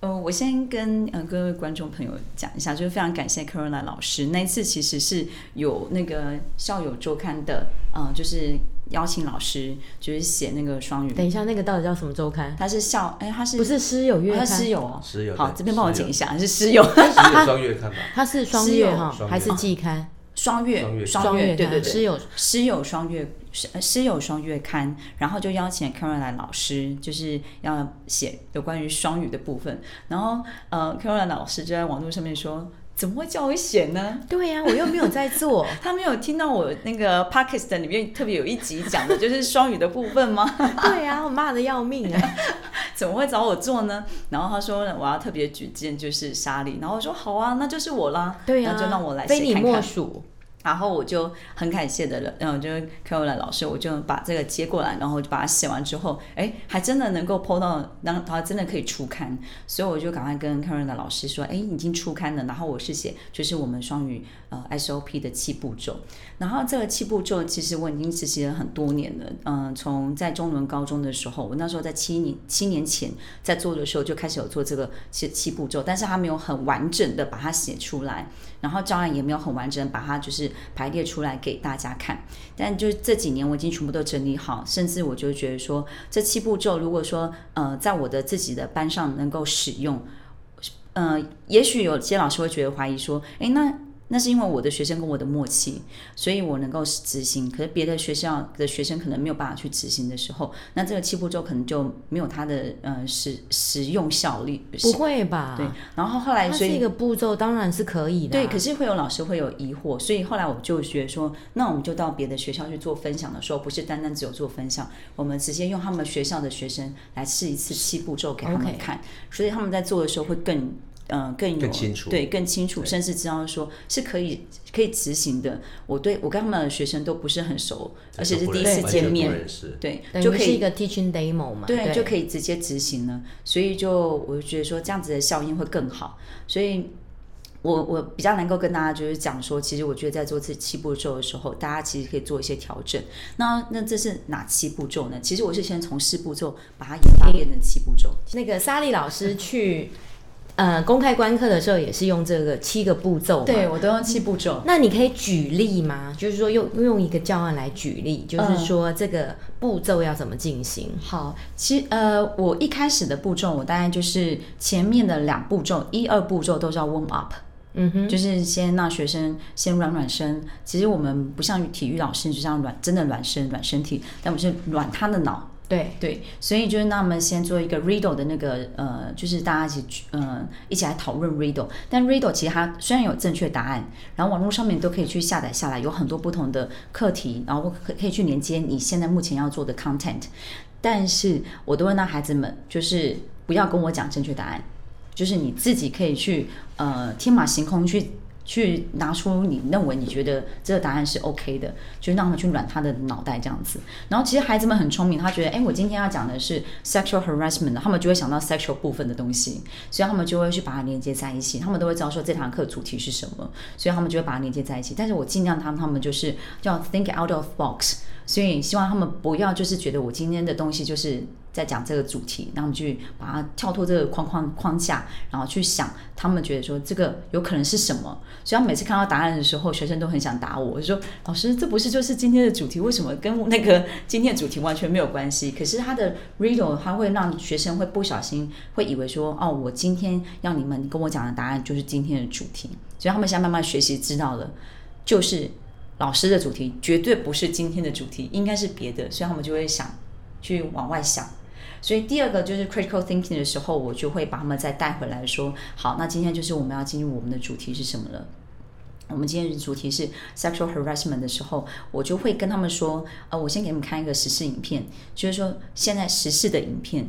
呃，我先跟呃各位观众朋友讲一下，就是非常感谢 Caroline 老师，那一次其实是有那个校友周刊的，呃，就是。邀请老师就是写那个双语。等一下，那个到底叫什么周刊？他是校，哎，他是不是师友月刊？师友哦，师友。好，这边帮我剪一下，是师友。<laughs> 双月刊吧？他是双月哈，还是季刊？双月，双月，对对对，师友，师友双月，师友双月刊。然后就邀请 Caroline 老师，就是要写有关于双语的部分。然后呃，Caroline 老师就在网络上面说。怎么会叫我写呢？对呀、啊，我又没有在做。<laughs> 他没有听到我那个 podcast 里面特别有一集讲的就是双语的部分吗？<laughs> 对呀、啊，我骂的要命啊！<laughs> 怎么会找我做呢？然后他说我要特别举荐就是莎莉，然后我说好啊，那就是我啦。对呀、啊，那就让我来写看看。非你莫属。然后我就很感谢的了，然后就 Caroline 老师，我就把这个接过来，然后就把它写完之后，哎，还真的能够 PO 到，让它真的可以出刊，所以我就赶快跟 Caroline 老师说，哎，已经出刊了。然后我是写就是我们双语呃 SOP 的七步骤，然后这个七步骤其实我已经实习了很多年了，嗯、从在中文高中的时候，我那时候在七年七年前在做的时候就开始有做这个七七步骤，但是他没有很完整的把它写出来，然后教案也没有很完整把它就是。排列出来给大家看，但就这几年我已经全部都整理好，甚至我就觉得说，这七步骤如果说呃在我的自己的班上能够使用，呃，也许有些老师会觉得怀疑说，诶，那。那是因为我的学生跟我的默契，所以我能够执行。可是别的学校的学生可能没有办法去执行的时候，那这个七步骤可能就没有它的呃实实用效率。不会吧？对。然后后来，所以这个步骤当然是可以的。对，可是会有老师会有疑惑，所以后来我就觉得说，那我们就到别的学校去做分享的时候，不是单单只有做分享，我们直接用他们学校的学生来试一次七步骤给他们看，所以他们在做的时候会更。嗯、呃，更有更清楚，对，更清楚，甚至知道说是可以可以执行的。我对我跟他们的学生都不是很熟，而且是第一次见面，对，就可以是一个 teaching demo 嘛，对，对就可以直接执行了。所以就我就觉得说这样子的效应会更好。所以我我比较能够跟大家就是讲说，其实我觉得在做这七步骤的时候，大家其实可以做一些调整。那那这是哪七步骤呢？其实我是先从四步骤把它研发变成七步骤。那个莎莉老师去。呃，公开观课的时候也是用这个七个步骤，对，我都用七步骤。那你可以举例吗？就是说用用一个教案来举例，就是说这个步骤要怎么进行？嗯、好，其实呃，我一开始的步骤，我大概就是前面的两步骤，一二步骤都是要 warm up，嗯哼，就是先让学生先软软身。其实我们不像体育老师，就像软真的软身软身体，但我们是软他的脑。对对，所以就是那我们先做一个 Riddle 的那个呃，就是大家一起呃一起来讨论 Riddle。但 Riddle 其实它虽然有正确答案，然后网络上面都可以去下载下来，有很多不同的课题，然后可可以去连接你现在目前要做的 content。但是我都会让孩子们就是不要跟我讲正确答案，就是你自己可以去呃天马行空去。去拿出你认为你觉得这个答案是 OK 的，就让他去软他的脑袋这样子。然后其实孩子们很聪明，他觉得，哎，我今天要讲的是 sexual harassment，他们就会想到 sexual 部分的东西，所以他们就会去把它连接在一起。他们都会知道说这堂课主题是什么，所以他们就会把它连接在一起。但是我尽量他们他们就是叫 think out of box，所以希望他们不要就是觉得我今天的东西就是。在讲这个主题，然后我们去把它跳脱这个框框框架，然后去想他们觉得说这个有可能是什么。所以，他每次看到答案的时候，学生都很想打我，我就说：“老师，这不是就是今天的主题？为什么跟那个今天的主题完全没有关系？”可是他的 riddle 他会让学生会不小心会以为说：“哦，我今天要你们跟我讲的答案就是今天的主题。”所以他们现在慢慢学习知道了，就是老师的主题绝对不是今天的主题，应该是别的。所以他们就会想去往外想。所以第二个就是 critical thinking 的时候，我就会把他们再带回来说，好，那今天就是我们要进入我们的主题是什么了？我们今天的主题是 sexual harassment 的时候，我就会跟他们说，呃，我先给你们看一个时事影片，就是说现在时事的影片，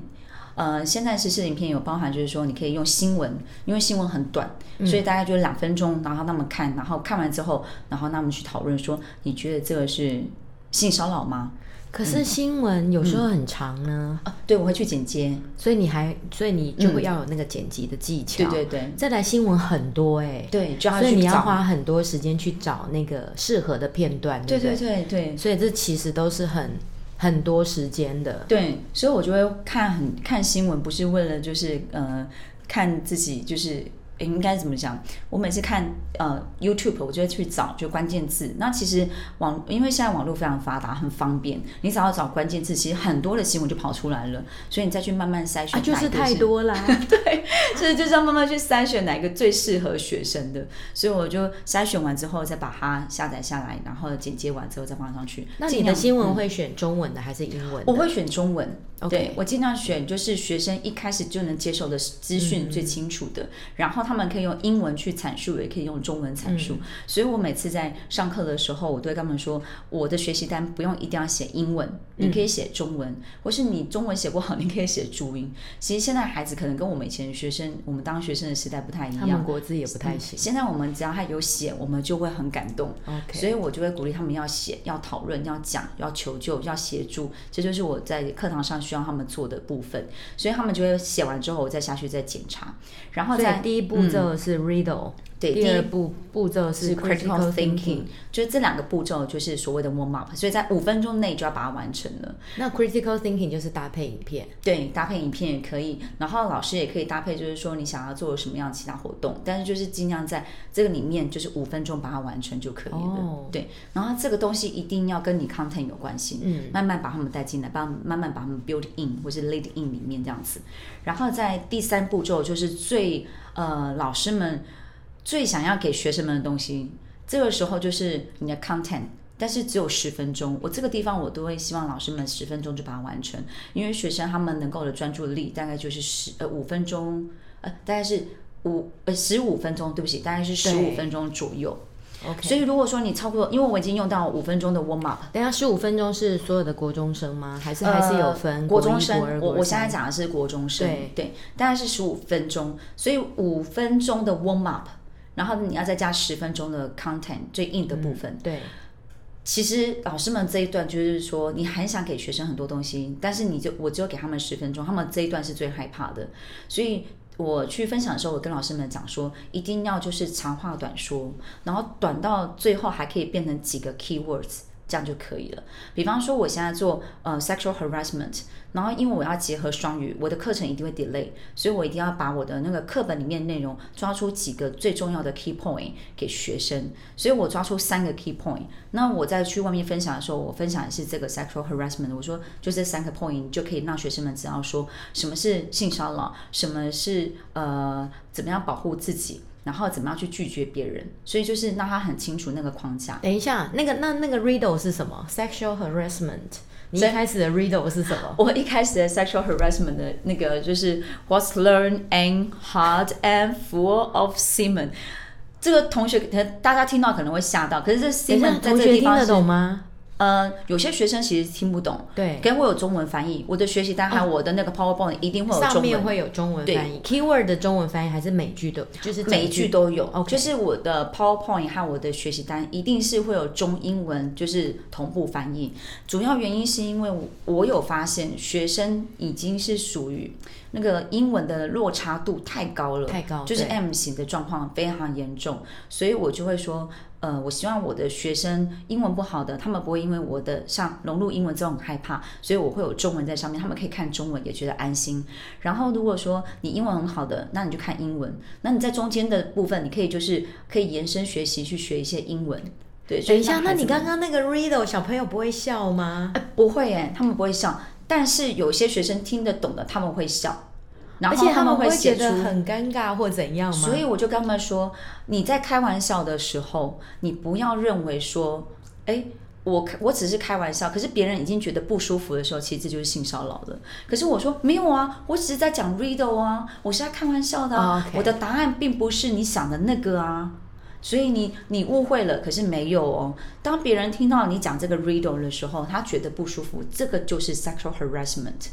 呃，现在时事影片有包含就是说你可以用新闻，因为新闻很短，所以大概就两分钟，然后他们看，然后看完之后，然后他们去讨论说，你觉得这个是性骚扰吗？可是新闻有时候很长呢，啊，对，我会去剪接，所以你还，所以你就会要有那个剪辑的技巧，对对对。再来新闻很多哎、欸，对，所以你要花很多时间去找那个适合的片段，对对？对对。所以这其实都是很很多时间的，对，所以我就会看很看新闻，不是为了就是呃看自己就是。应该怎么讲？我每次看呃 YouTube，我就会去找就关键字。那其实网，因为现在网络非常发达，很方便，你只要找关键字，其实很多的新闻就跑出来了。所以你再去慢慢筛选，啊，就是太多了。<laughs> 对，所以就是要慢慢去筛选哪一个最适合学生的。所以我就筛选完之后，再把它下载下来，然后剪接完之后再放上去。那你的新闻会选中文的还是英文？我会选中文。对，我尽量选就是学生一开始就能接受的资讯最清楚的，嗯、然后他们可以用英文去阐述，也可以用中文阐述。嗯、所以我每次在上课的时候，我都会跟他们说，我的学习单不用一定要写英文，你可以写中文，嗯、或是你中文写不好，你可以写注音。其实现在孩子可能跟我们以前学生，我们当学生的时代不太一样，他们国字也不太行。现在我们只要他有写，我们就会很感动。所以我就会鼓励他们要写、要讨论、要讲、要求救、要协助，这就是我在课堂上需要他们做的部分。所以他们就会写完之后，我再下去再检查。然后在第一步骤是 riddle。嗯对，第二步步骤是 critical thinking，就是这两个步骤就是所谓的 warm up，所以在五分钟内就要把它完成了。那 critical thinking 就是搭配影片，对，搭配影片也可以，然后老师也可以搭配，就是说你想要做什么样的其他活动，但是就是尽量在这个里面就是五分钟把它完成就可以了。哦、对，然后这个东西一定要跟你 content 有关系，嗯，慢慢把他们带进来，把慢慢把他们 build in 或是 lead in 里面这样子。然后在第三步骤就是最呃老师们。最想要给学生们的东西，这个时候就是你的 content，但是只有十分钟。我这个地方我都会希望老师们十分钟就把它完成，因为学生他们能够的专注力大概就是十呃五分钟，呃大概是五呃十五分钟，对不起，大概是十五分钟左右。OK，所以如果说你超过，因为我已经用到五分钟的 warm up，等下十五分钟是所有的国中生吗？还是还是有分、呃、国中生？国我我现在讲的是国中生，对对，大概是十五分钟，所以五分钟的 warm up。然后你要再加十分钟的 content 最硬的部分。嗯、对，其实老师们这一段就是说，你很想给学生很多东西，但是你就我只有给他们十分钟，他们这一段是最害怕的。所以我去分享的时候，我跟老师们讲说，一定要就是长话短说，然后短到最后还可以变成几个 keywords，这样就可以了。比方说，我现在做呃 sexual harassment。然后，因为我要结合双语，我的课程一定会 delay，所以我一定要把我的那个课本里面内容抓出几个最重要的 key point 给学生，所以我抓出三个 key point。那我在去外面分享的时候，我分享的是这个 sexual harassment，我说就这三个 point 就可以让学生们知道说什么是性骚扰，什么是呃怎么样保护自己，然后怎么样去拒绝别人，所以就是让他很清楚那个框架。等一下，那个那那个 riddle 是什么？sexual harassment。你一开始的 riddle 是什么？我一开始的 sexual harassment 的那个就是 What's learned and hard and full of semen。这个同学，大家听到可能会吓到，可是这 semen 在这个地方听得懂吗？呃，有些学生其实听不懂，对，跟会有中文翻译。我的学习单还有我的那个 PowerPoint 一定会有中文，上面会有中文翻译。Keyword 的中文翻译还是每句的，就是每一句都有。就是我的 PowerPoint 和我的学习单一定是会有中英文，就是同步翻译。主要原因是因为我有发现学生已经是属于那个英文的落差度太高了，太高，就是 M 型的状况非常严重，所以我就会说。呃，我希望我的学生英文不好的，他们不会因为我的像融入英文之后很害怕，所以我会有中文在上面，他们可以看中文也觉得安心。然后如果说你英文很好的，那你就看英文。那你在中间的部分，你可以就是可以延伸学习去学一些英文。对，等一下，那你刚刚那个 riddle 小朋友不会笑吗？呃，不会耶，他们不会笑。但是有些学生听得懂的，他们会笑。然后他们会觉得很尴尬或怎样吗？所以我就跟他们说：你在开玩笑的时候，你不要认为说，哎，我我只是开玩笑，可是别人已经觉得不舒服的时候，其实这就是性骚扰了。可是我说没有啊，我只是在讲 riddle 啊，我是在开玩笑的啊，oh. 我的答案并不是你想的那个啊，所以你你误会了，可是没有哦。当别人听到你讲这个 riddle 的时候，他觉得不舒服，这个就是 sexual harassment。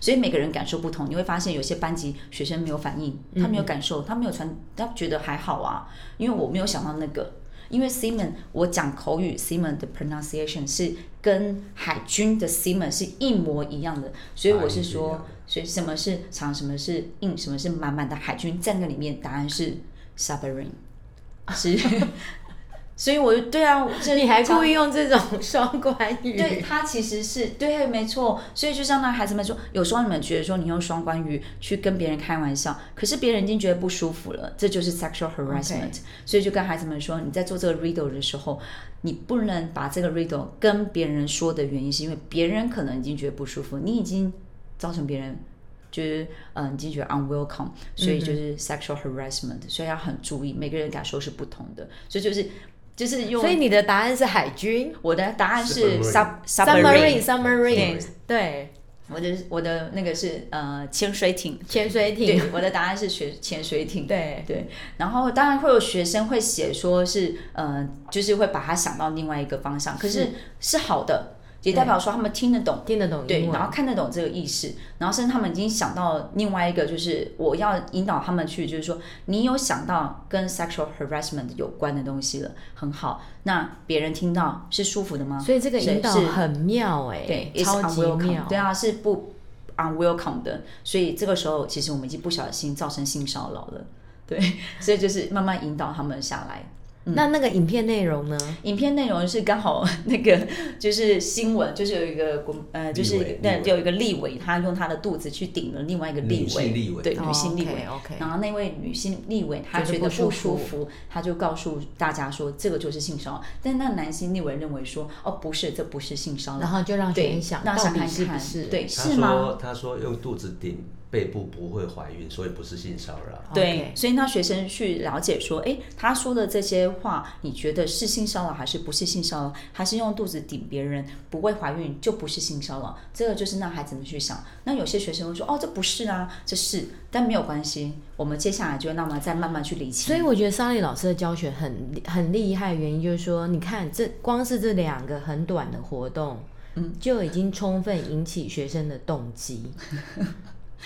所以每个人感受不同，你会发现有些班级学生没有反应，他没有感受，他没有传，他觉得还好啊。因为我没有想到那个，因为 semen 我讲口语 semen 的 pronunciation 是跟海军的 semen 是一模一样的，所以我是说，所以什么是长，什么是硬，什么是满满的海军在那里面，答案是 submarine，是。<laughs> 所以我就对啊，你还故意用这种双关语？<laughs> 对，他其实是对，没错。所以就像那孩子们说，有时候你们觉得说你用双关语去跟别人开玩笑，可是别人已经觉得不舒服了，这就是 sexual harassment。所以就跟孩子们说，你在做这个 riddle 的时候，你不能把这个 riddle 跟别人说的原因，是因为别人可能已经觉得不舒服，你已经造成别人就是嗯，已经觉得 unwelcome，所以就是 sexual harassment。所以要很注意，每个人感受是不同的，所以就是。就是用，所以你的答案是海军，我的答案是 sub submarine submarine 对我的我的那个是呃潜水艇，潜水艇。对，我的答案是学潜水艇。对对。然后当然会有学生会写说是呃，就是会把它想到另外一个方向，可是是好的。也代表说他们听得懂，听得懂，对，然后看得懂这个意思，然后甚至他们已经想到另外一个，就是我要引导他们去，就是说你有想到跟 sexual harassment 有关的东西了，很好，那别人听到是舒服的吗？所以这个引导很妙哎，对，超级妙，对啊，是不 unwelcome 的，所以这个时候其实我们已经不小心造成性骚扰了，对，所以就是慢慢引导他们下来。嗯、那那个影片内容呢？影片内容是刚好那个就是新闻，就是有一个国呃，就是那有一个立委，他用他的肚子去顶了另外一个立委，立委对女性立委。Oh, okay, okay. 然后那位女性立委她觉得不舒服，她就告诉大家说这个就是性骚扰。但那男性立委认为说哦不是，这不是性骚扰。然后就让别人想，那想看看是不是？对，是吗？他说用肚子顶。背部不会怀孕，所以不是性骚扰。对.所以那学生去了解说，哎，他说的这些话，你觉得是性骚扰还是不是性骚扰？还是用肚子顶别人不会怀孕就不是性骚扰？这个就是让孩子们去想。那有些学生会说，哦，这不是啊，这是，但没有关系。我们接下来就那么再慢慢去理清。所以我觉得莎莉老师的教学很很厉害，原因就是说，你看这光是这两个很短的活动，嗯，就已经充分引起学生的动机。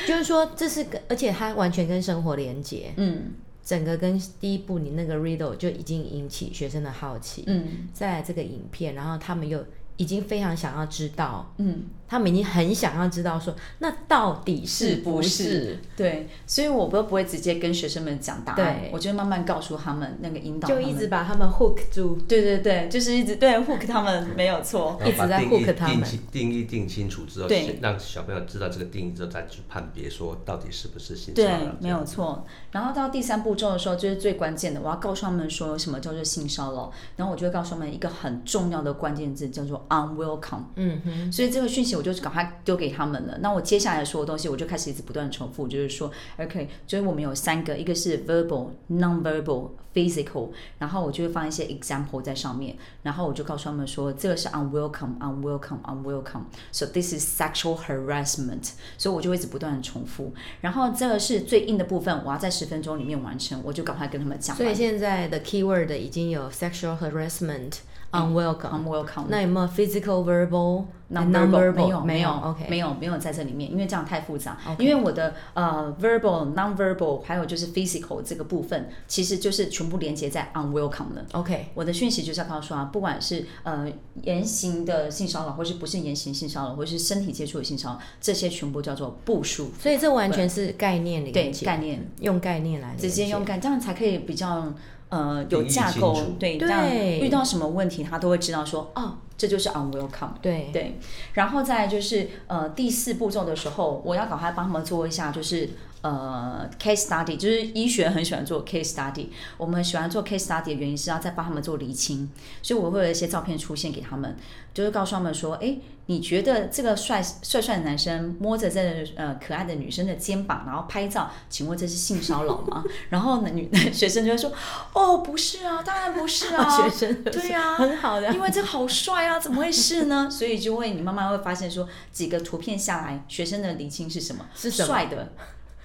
就是说，这是跟，而且它完全跟生活连接，嗯，整个跟第一部你那个 riddle 就已经引起学生的好奇，嗯，再来这个影片，然后他们又。已经非常想要知道，嗯，他们已经很想要知道说，那到底是不是？是不是对，所以我都不会直接跟学生们讲答案，我就慢慢告诉他们那个引导，就一直把他们 hook 住。对对对，就是一直对 hook 他们没有错，一直在 hook 他们。定义定清楚之后，对，让小朋友知道这个定义之后，再去判别说到底是不是性骚扰。对，没有错。然后到第三步骤的时候，就是最关键的，我要告诉他们说什么叫做性骚扰，然后我就会告诉他们一个很重要的关键字，叫做。Unwelcome，嗯哼，所以这个讯息我就赶快丢给他们了。那我接下来说的东西，我就开始一直不断重复，就是说，OK，就是我们有三个，一个是 verbal、non-verbal、physical，然后我就会放一些 example 在上面，然后我就告诉他们说，这个是 unwelcome、unwelcome、unwelcome。So this is sexual harassment。所以我就一直不断的重复。然后这个是最硬的部分，我要在十分钟里面完成，我就赶快跟他们讲。所以现在的 keyword 已经有 sexual harassment。Unwelcome，Unwelcome。那有没有 physical、verbal、non-verbal？没有，没有，OK，没有，没有在这里面，因为这样太复杂。因为我的呃 verbal、non-verbal，还有就是 physical 这个部分，其实就是全部连接在 unwelcome 了。OK，我的讯息就是要告诉啊，不管是呃言行的性骚扰，或是不是言行性骚扰，或是身体接触的性骚扰，这些全部叫做不舒服。所以这完全是概念的对概念，用概念来直接用概念，这样才可以比较。呃，有架构，对，这样遇到什么问题，他都会知道说，哦，这就是 unwelcome，对对。然后再就是，呃，第四步骤的时候，我要赶快帮他们做一下，就是。呃，case study 就是医学很喜欢做 case study。我们喜欢做 case study 的原因是要再帮他们做厘清，所以我会有一些照片出现给他们，就是告诉他们说，哎，你觉得这个帅帅帅的男生摸着这个呃可爱的女生的肩膀，然后拍照，请问这是性骚扰吗？<laughs> 然后呢，女 <laughs> 学生就会说，哦，不是啊，当然不是啊，<laughs> 学生对呀、啊，很好的，因为这好帅啊，怎么会是呢？所以就会你慢慢会发现说，几个图片下来，学生的厘清是什么？是？帅的。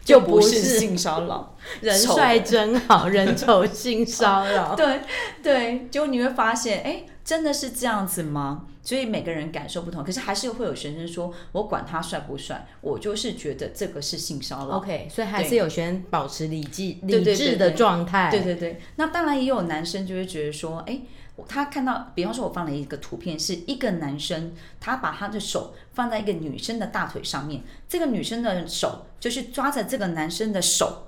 就不是性骚扰，<laughs> 人帅真好，人丑性骚扰。<laughs> 对对，就你会发现，哎，真的是这样子吗？所以每个人感受不同，可是还是会有学生说，我管他帅不帅，我就是觉得这个是性骚扰。OK，所以还是有学生保持理智、理智的状态。对对对，那当然也有男生就会觉得说，哎。他看到，比方说，我放了一个图片，是一个男生，他把他的手放在一个女生的大腿上面，这个女生的手就是抓着这个男生的手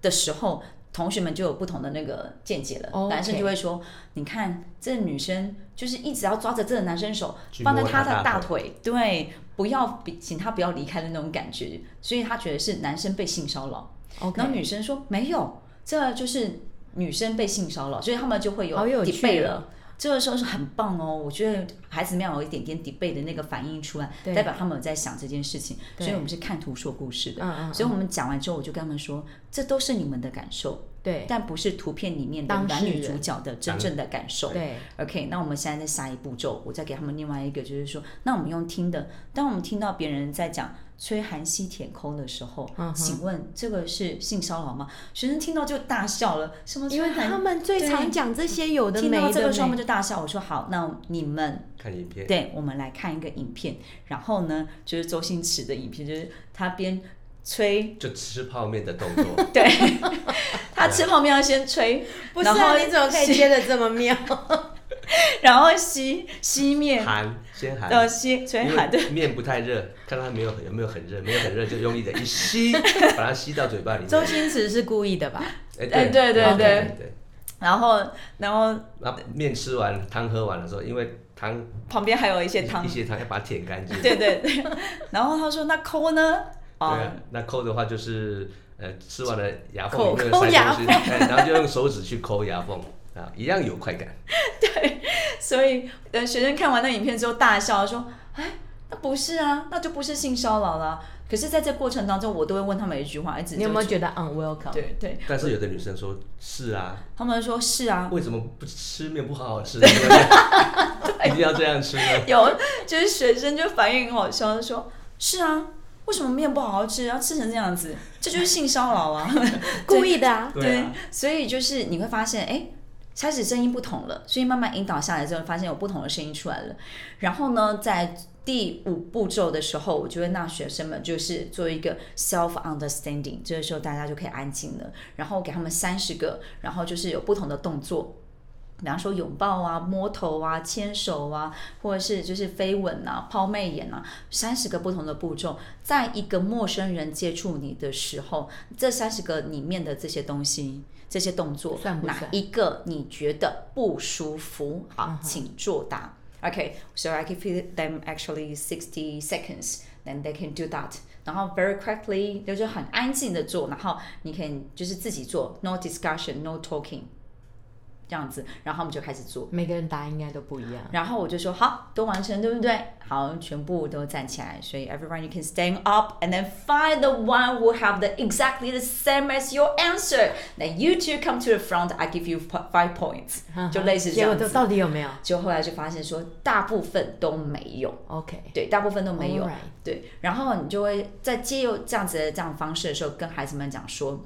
的时候，同学们就有不同的那个见解了。Oh. 男生就会说：“你看，这个女生就是一直要抓着这个男生手放在他的大腿，对，不要请他不要离开的那种感觉，所以他觉得是男生被性骚扰。然后女生说没有，这就是。”女生被性骚扰，所以他们就会有 debate 了。这个时候是很棒哦，我觉得孩子们要有一点点 debate 的那个反应出来，代表他们有在想这件事情。所以我们是看图说故事的。嗯嗯嗯，所以我们讲完之后，我就跟他们说，这都是你们的感受，对，但不是图片里面的男女主角的真正的感受。对，OK，那我们现在在下一步骤，我再给他们另外一个，就是说，那我们用听的，当我们听到别人在讲吹韩吸舔抠的时候，嗯、请问这个是性骚扰吗？学生听到就大笑了，什么？因为他们最常讲这些有的没的。听到这个时候，他们就大笑。我说好，那你们看影片，对，我们来看一个影片。然后呢，就是周星驰的影片，就是他边。吹就吃泡面的动作，<laughs> 对，他吃泡面要先吹，不是啊，你怎么可以接的这么妙？<laughs> 然后吸吸面，含先含，呃吸吹含，对，面不太热，看到它没有有没有很热，没有很热就用力的一吸，<laughs> 把它吸到嘴巴里面。周星驰是故意的吧？哎对对对对，然后然后那面吃完汤喝完的时候，因为汤旁边还有一些汤，一些汤要把它舔干净。对对对，然后他说那抠呢？对啊，那抠的话就是，呃，吃完了牙缝里面塞东西，然后就用手指去抠牙缝啊，一样有快感。<laughs> 对，所以呃，学生看完那影片之后大笑说：“哎，那不是啊，那就不是性骚扰了。”可是，在这过程当中，我都会问他们一句话：“一直你有没有觉得 unwelcome？” 对对。但是有的女生说：“是啊。”他们说：“是啊。”为什么不吃面不好好吃？<laughs> 一定要这样吃呢？有，就是学生就反应很好笑，说：“是啊。”为什么面不好好吃，要吃成这样子？这就是性骚扰啊！<laughs> 故意的啊！对，啊、所以就是你会发现，哎，开始声音不同了，所以慢慢引导下来之后，发现有不同的声音出来了。然后呢，在第五步骤的时候，我就会让学生们就是做一个 self understanding，这个时候大家就可以安静了。然后给他们三十个，然后就是有不同的动作。比方说拥抱啊、摸头啊、牵手啊，或者是就是飞吻啊、抛媚眼啊，三十个不同的步骤，在一个陌生人接触你的时候，这三十个里面的这些东西、这些动作，算不算？哪一个你觉得不舒服？好，uh. 请作答。OK，so、okay, I can feel them actually sixty seconds，then they can do that。然后 very quickly，就是很安静的做，然后你可以就是自己做，no discussion，no talking。这样子，然后我们就开始做。每个人答案应该都不一样。然后我就说好，都完成，对不对？好，全部都站起来。所以 everyone you can stand up and then find the one who have the exactly the same as your answer. Then you two come to the front. I give you five points. 就类似这样子。到底有没有？就后来就发现说，大部分都没有。OK。对，大部分都没有。对，然后你就会在借用这样子的这样方式的时候，跟孩子们讲说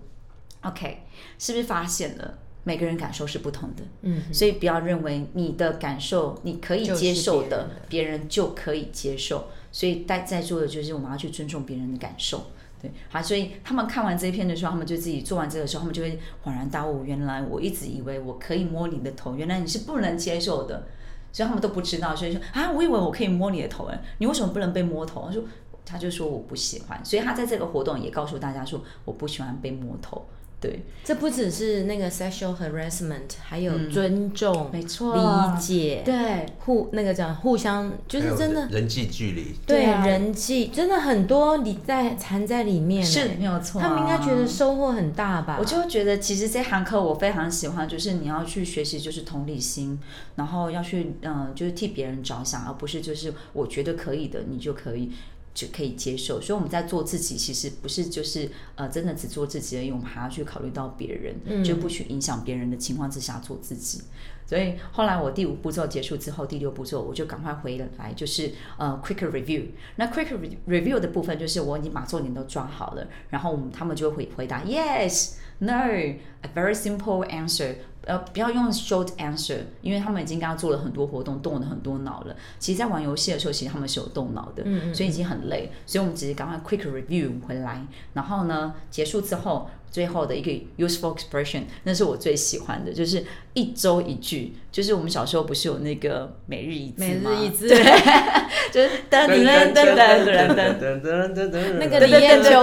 ，OK，是不是发现了？每个人感受是不同的，嗯，所以不要认为你的感受你可以接受的，别人，人就可以接受。所以在在座的就是我们要去尊重别人的感受，对，好，所以他们看完这一篇的时候，他们就自己做完这个的时候，他们就会恍然大悟，原来我一直以为我可以摸你的头，原来你是不能接受的，所以他们都不知道，所以说啊，我以为我可以摸你的头，哎，你为什么不能被摸头？他说，他就说我不喜欢，所以他在这个活动也告诉大家说，我不喜欢被摸头。对，这不只是那个 sexual harassment，还有尊重，没错，理解，对，互那个叫互相，就是真的人际距离，对，人际真的很多你在藏在里面，是没有错，他们应该觉得收获很大吧？我就觉得其实这堂课我非常喜欢，就是你要去学习，就是同理心，然后要去嗯，就是替别人着想，而不是就是我觉得可以的，你就可以。就可以接受，所以我们在做自己，其实不是就是呃，真的只做自己而已，我们还要去考虑到别人，嗯、就不去影响别人的情况之下做自己。所以后来我第五步骤结束之后，第六步骤我就赶快回来，就是呃，quick review。那 quick review 的部分就是我已经把重点都抓好了，然后他们就会回答 yes，no，a very simple answer。呃，不要用 short answer，因为他们已经刚刚做了很多活动，动了很多脑了。其实，在玩游戏的时候，其实他们是有动脑的，嗯嗯，所以已经很累。所以我们只是赶快 quick review 回来，然后呢，结束之后。最后的一个 useful expression，那是我最喜欢的，就是一周一句。就是我们小时候不是有那个每日一字吗？每日一字，对，<laughs> 就是噔噔噔噔噔噔噔噔噔，那个李艳秋，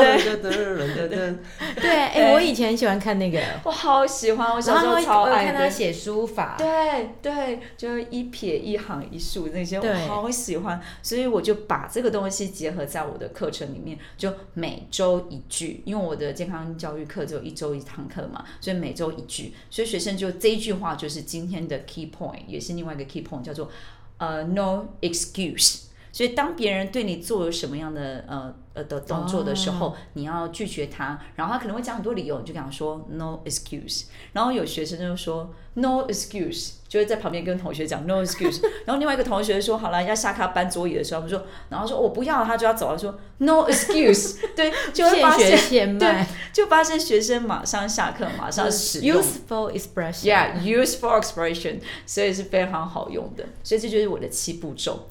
对，哎，我以前很喜欢看那个，我好喜欢，我小时候超爱看他写书法，对对，就是一撇一行一竖那些，我好喜欢，所以我就把这个东西结合在我的课程里面，就每周一句，因为我的健康教育课。课只有一周一堂课嘛，所以每周一句，所以学生就这一句话就是今天的 key point，也是另外一个 key point，叫做呃、uh, no excuse。所以当别人对你做了什么样的呃呃的动作的时候，哦、你要拒绝他，然后他可能会讲很多理由，你就跟他说 no excuse。然后有学生就说 no excuse，就会在旁边跟同学讲 no excuse。<laughs> 然后另外一个同学说好了要下课搬桌椅的时候，我们说，然后说我不要，他就要走了，说 no excuse。<laughs> 对，就会发现对，就发现学生马上下课马上使用 useful expression。Yeah，useful expression，所以是非常好用的。所以这就是我的七步骤。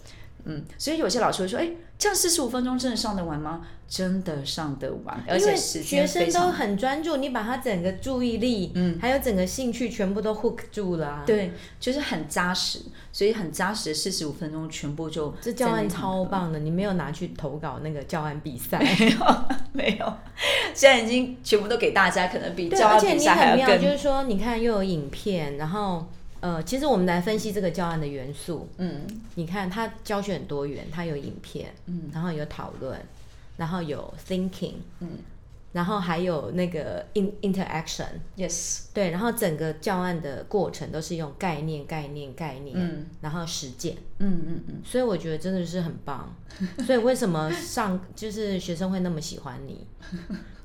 嗯，所以有些老师会说，哎，这样四十五分钟真的上得完吗？真的上得完，而且学生都很专注，你把他整个注意力，嗯，还有整个兴趣全部都 hook 住了，对，就是很扎实，所以很扎实的四十五分钟全部就这教案超棒的，你没有拿去投稿那个教案比赛？<laughs> 没有，没有，现在已经全部都给大家，可能比教案比赛还要更。就是说，你看又有影片，然后。呃，其实我们来分析这个教案的元素。嗯，你看它教学很多元，它有影片，嗯，然后有讨论，然后有 thinking，嗯，然后还有那个 in interaction，yes，对，然后整个教案的过程都是用概念、概念、概念，嗯，然后实践，嗯嗯嗯，所以我觉得真的是很棒。所以为什么上 <laughs> 就是学生会那么喜欢你？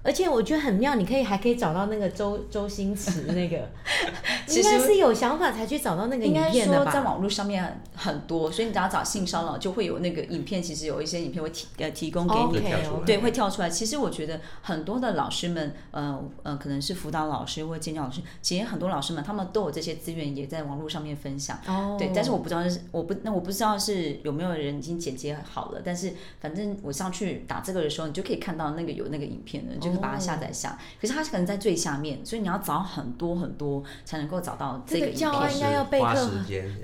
而且我觉得很妙，你可以还可以找到那个周周星驰那个，<laughs> 应该是有想法才去找到那个影片的吧？应该说在网络上面很多，所以你只要找性骚扰，就会有那个影片。其实有一些影片会提呃提供给你，okay, okay. 对，会跳出来。其实我觉得很多的老师们，呃呃，可能是辅导老师或者尖教老师，其实很多老师们他们都有这些资源，也在网络上面分享。哦，对，但是我不知道是我不那我不知道是有没有人已经剪接好了，但是反正我上去打这个的时候，你就可以看到那个有那个影片的，就可以把它下载下。可是它可能在最下面，所以你要找很多很多才能够找到这个影片。教案应该要备课，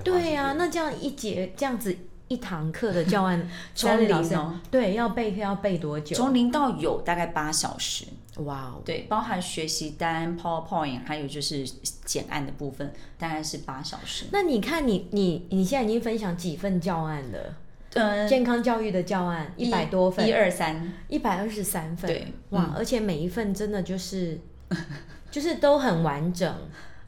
对呀、啊，那这样一节这样子一堂课的教案 <laughs> 从零哦，对，要备课要备多久？从零到有大概八小时。哇哦，对，包含学习单、PowerPoint，还有就是简案的部分，大概是八小时。那你看你你你现在已经分享几份教案了？嗯，健康教育的教案一百多份，一二三，一百二十三份，对，哇，而且每一份真的就是，<laughs> 就是都很完整，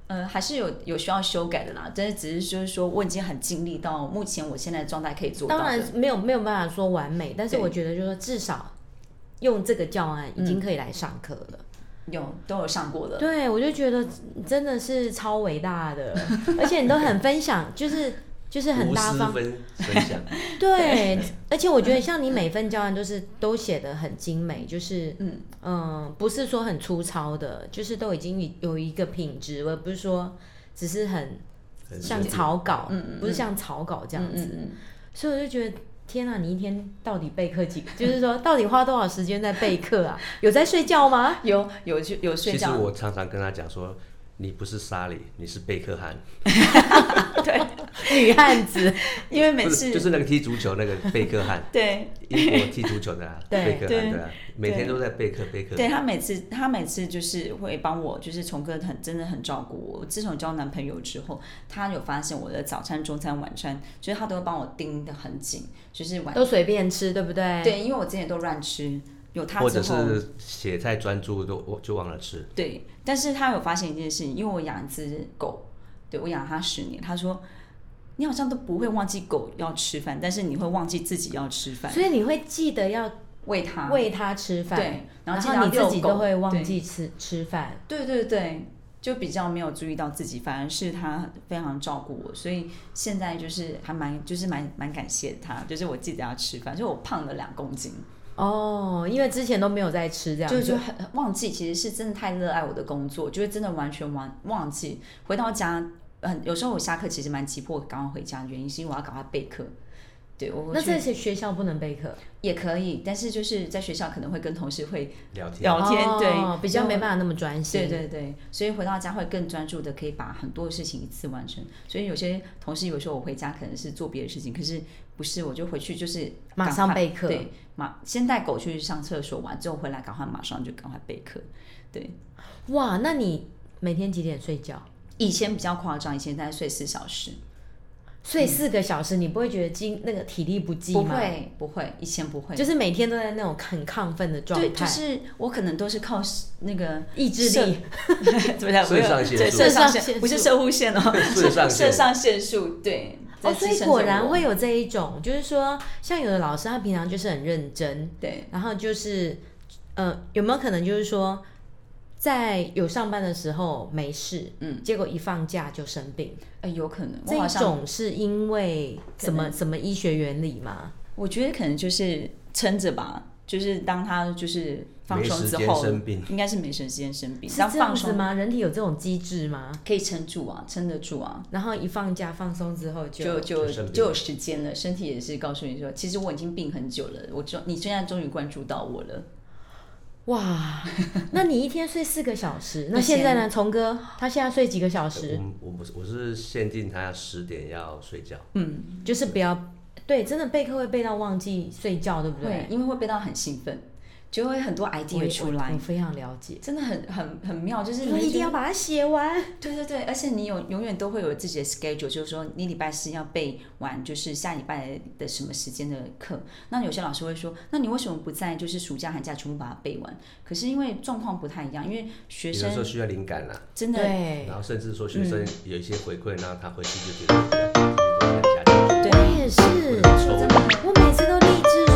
呃，还是有有需要修改的啦，但是只是就是说我已经很尽力到目前我现在的状态可以做到，当然没有没有办法说完美，但是我觉得就是说至少用这个教案已经可以来上课了，有都有上过的，对，我就觉得真的是超伟大的，<laughs> 而且你都很分享，就是。就是很大方分分享，<laughs> 对，而且我觉得像你每份教案都是都写的很精美，就是嗯嗯，不是说很粗糙的，就是都已经有一个品质，而不是说只是很像草稿，嗯，不是像草稿这样子，所以我就觉得天啊，你一天到底备课几？<laughs> 就是说到底花多少时间在备课啊？有在睡觉吗？有有就有睡觉。其实我常常跟他讲说。你不是沙里，你是贝克汉。对，<laughs> 女汉子，因为每次就是那个踢足球那个贝克汉。对，英国踢足球的 <laughs> 贝克汉，对啊，每天都在贝克贝克。对，他每次他每次就是会帮我，就是从哥很真的很照顾我。自从交男朋友之后，他有发现我的早餐、中餐、晚餐，就是他都会帮我盯得很紧，就是晚都随便吃，对不对？对，因为我之前都乱吃。有他之后，或者是写太专注就我就忘了吃。对，但是他有发现一件事情，因为我养一只狗，对，我养它十年，他说你好像都不会忘记狗要吃饭，但是你会忘记自己要吃饭，所以你会记得要喂它喂它吃饭，对，然后你自己都会忘记吃吃饭，对对对，就比较没有注意到自己，反而是他非常照顾我，所以现在就是还蛮就是蛮蛮感谢他，就是我记得要吃饭，就我胖了两公斤。哦，因为之前都没有在吃这样，就就很忘记，其实是真的太热爱我的工作，就会真的完全忘忘记。回到家，嗯，有时候我下课其实蛮急迫，赶快回家，原因是因为我要赶快备课。对，我那这些学校不能备课也可以，但是就是在学校可能会跟同事会聊天聊天，对，比较没办法那么专心。对对对，所以回到家会更专注的，可以把很多的事情一次完成。所以有些同事有时候我回家可能是做别的事情，可是不是，我就回去就是马上备课，对，马先带狗去上厕所，完之后回来赶快马上就赶快备课。对，哇，那你每天几点睡觉？以前比较夸张，以前大概睡四小时。睡四个小时，你不会觉得精那个体力不济吗？不会，不会，以前不会，就是每天都在那种很亢奋的状态。对，就是我可能都是靠那个意志力，<laughs> 怎么讲？肾上腺素，肾上腺不是摄护腺哦，肾上肾上腺素。对，哦，所以果然会有这一种，就是说，像有的老师他平常就是很认真，对，然后就是，呃，有没有可能就是说，在有上班的时候没事，嗯，结果一放假就生病？呃，有可能，这种是因为什么什么医学原理吗？我觉得可能就是撑着吧，就是当他就是。放松之后，应该是没时间生病。是这样子吗？人体有这种机制吗？可以撑住啊，撑得住啊。然后一放假放松之后就，就就就有时间了。身体也是告诉你说，其实我已经病很久了。我终你现在终于关注到我了。哇，<laughs> 那你一天睡四个小时？那现在呢？崇哥他现在睡几个小时？我不是，我是限定他十点要睡觉。嗯，就是不要对，真的备课会备到忘记睡觉，对不对？因为会备到很兴奋。就会很多 idea 出来，我非常了解，真的很很很妙，就是你一定要把它写完。<laughs> 对对对，而且你有永远都会有自己的 schedule，就是说你礼拜四要背完，就是下礼拜的什么时间的课。那有些老师会说，那你为什么不在就是暑假寒假全部把它背完？可是因为状况不太一样，因为学生有时候需要灵感啦，真的。对。然后甚至说学生有一些回馈，然后他回去就觉得，对，我也是，我每次。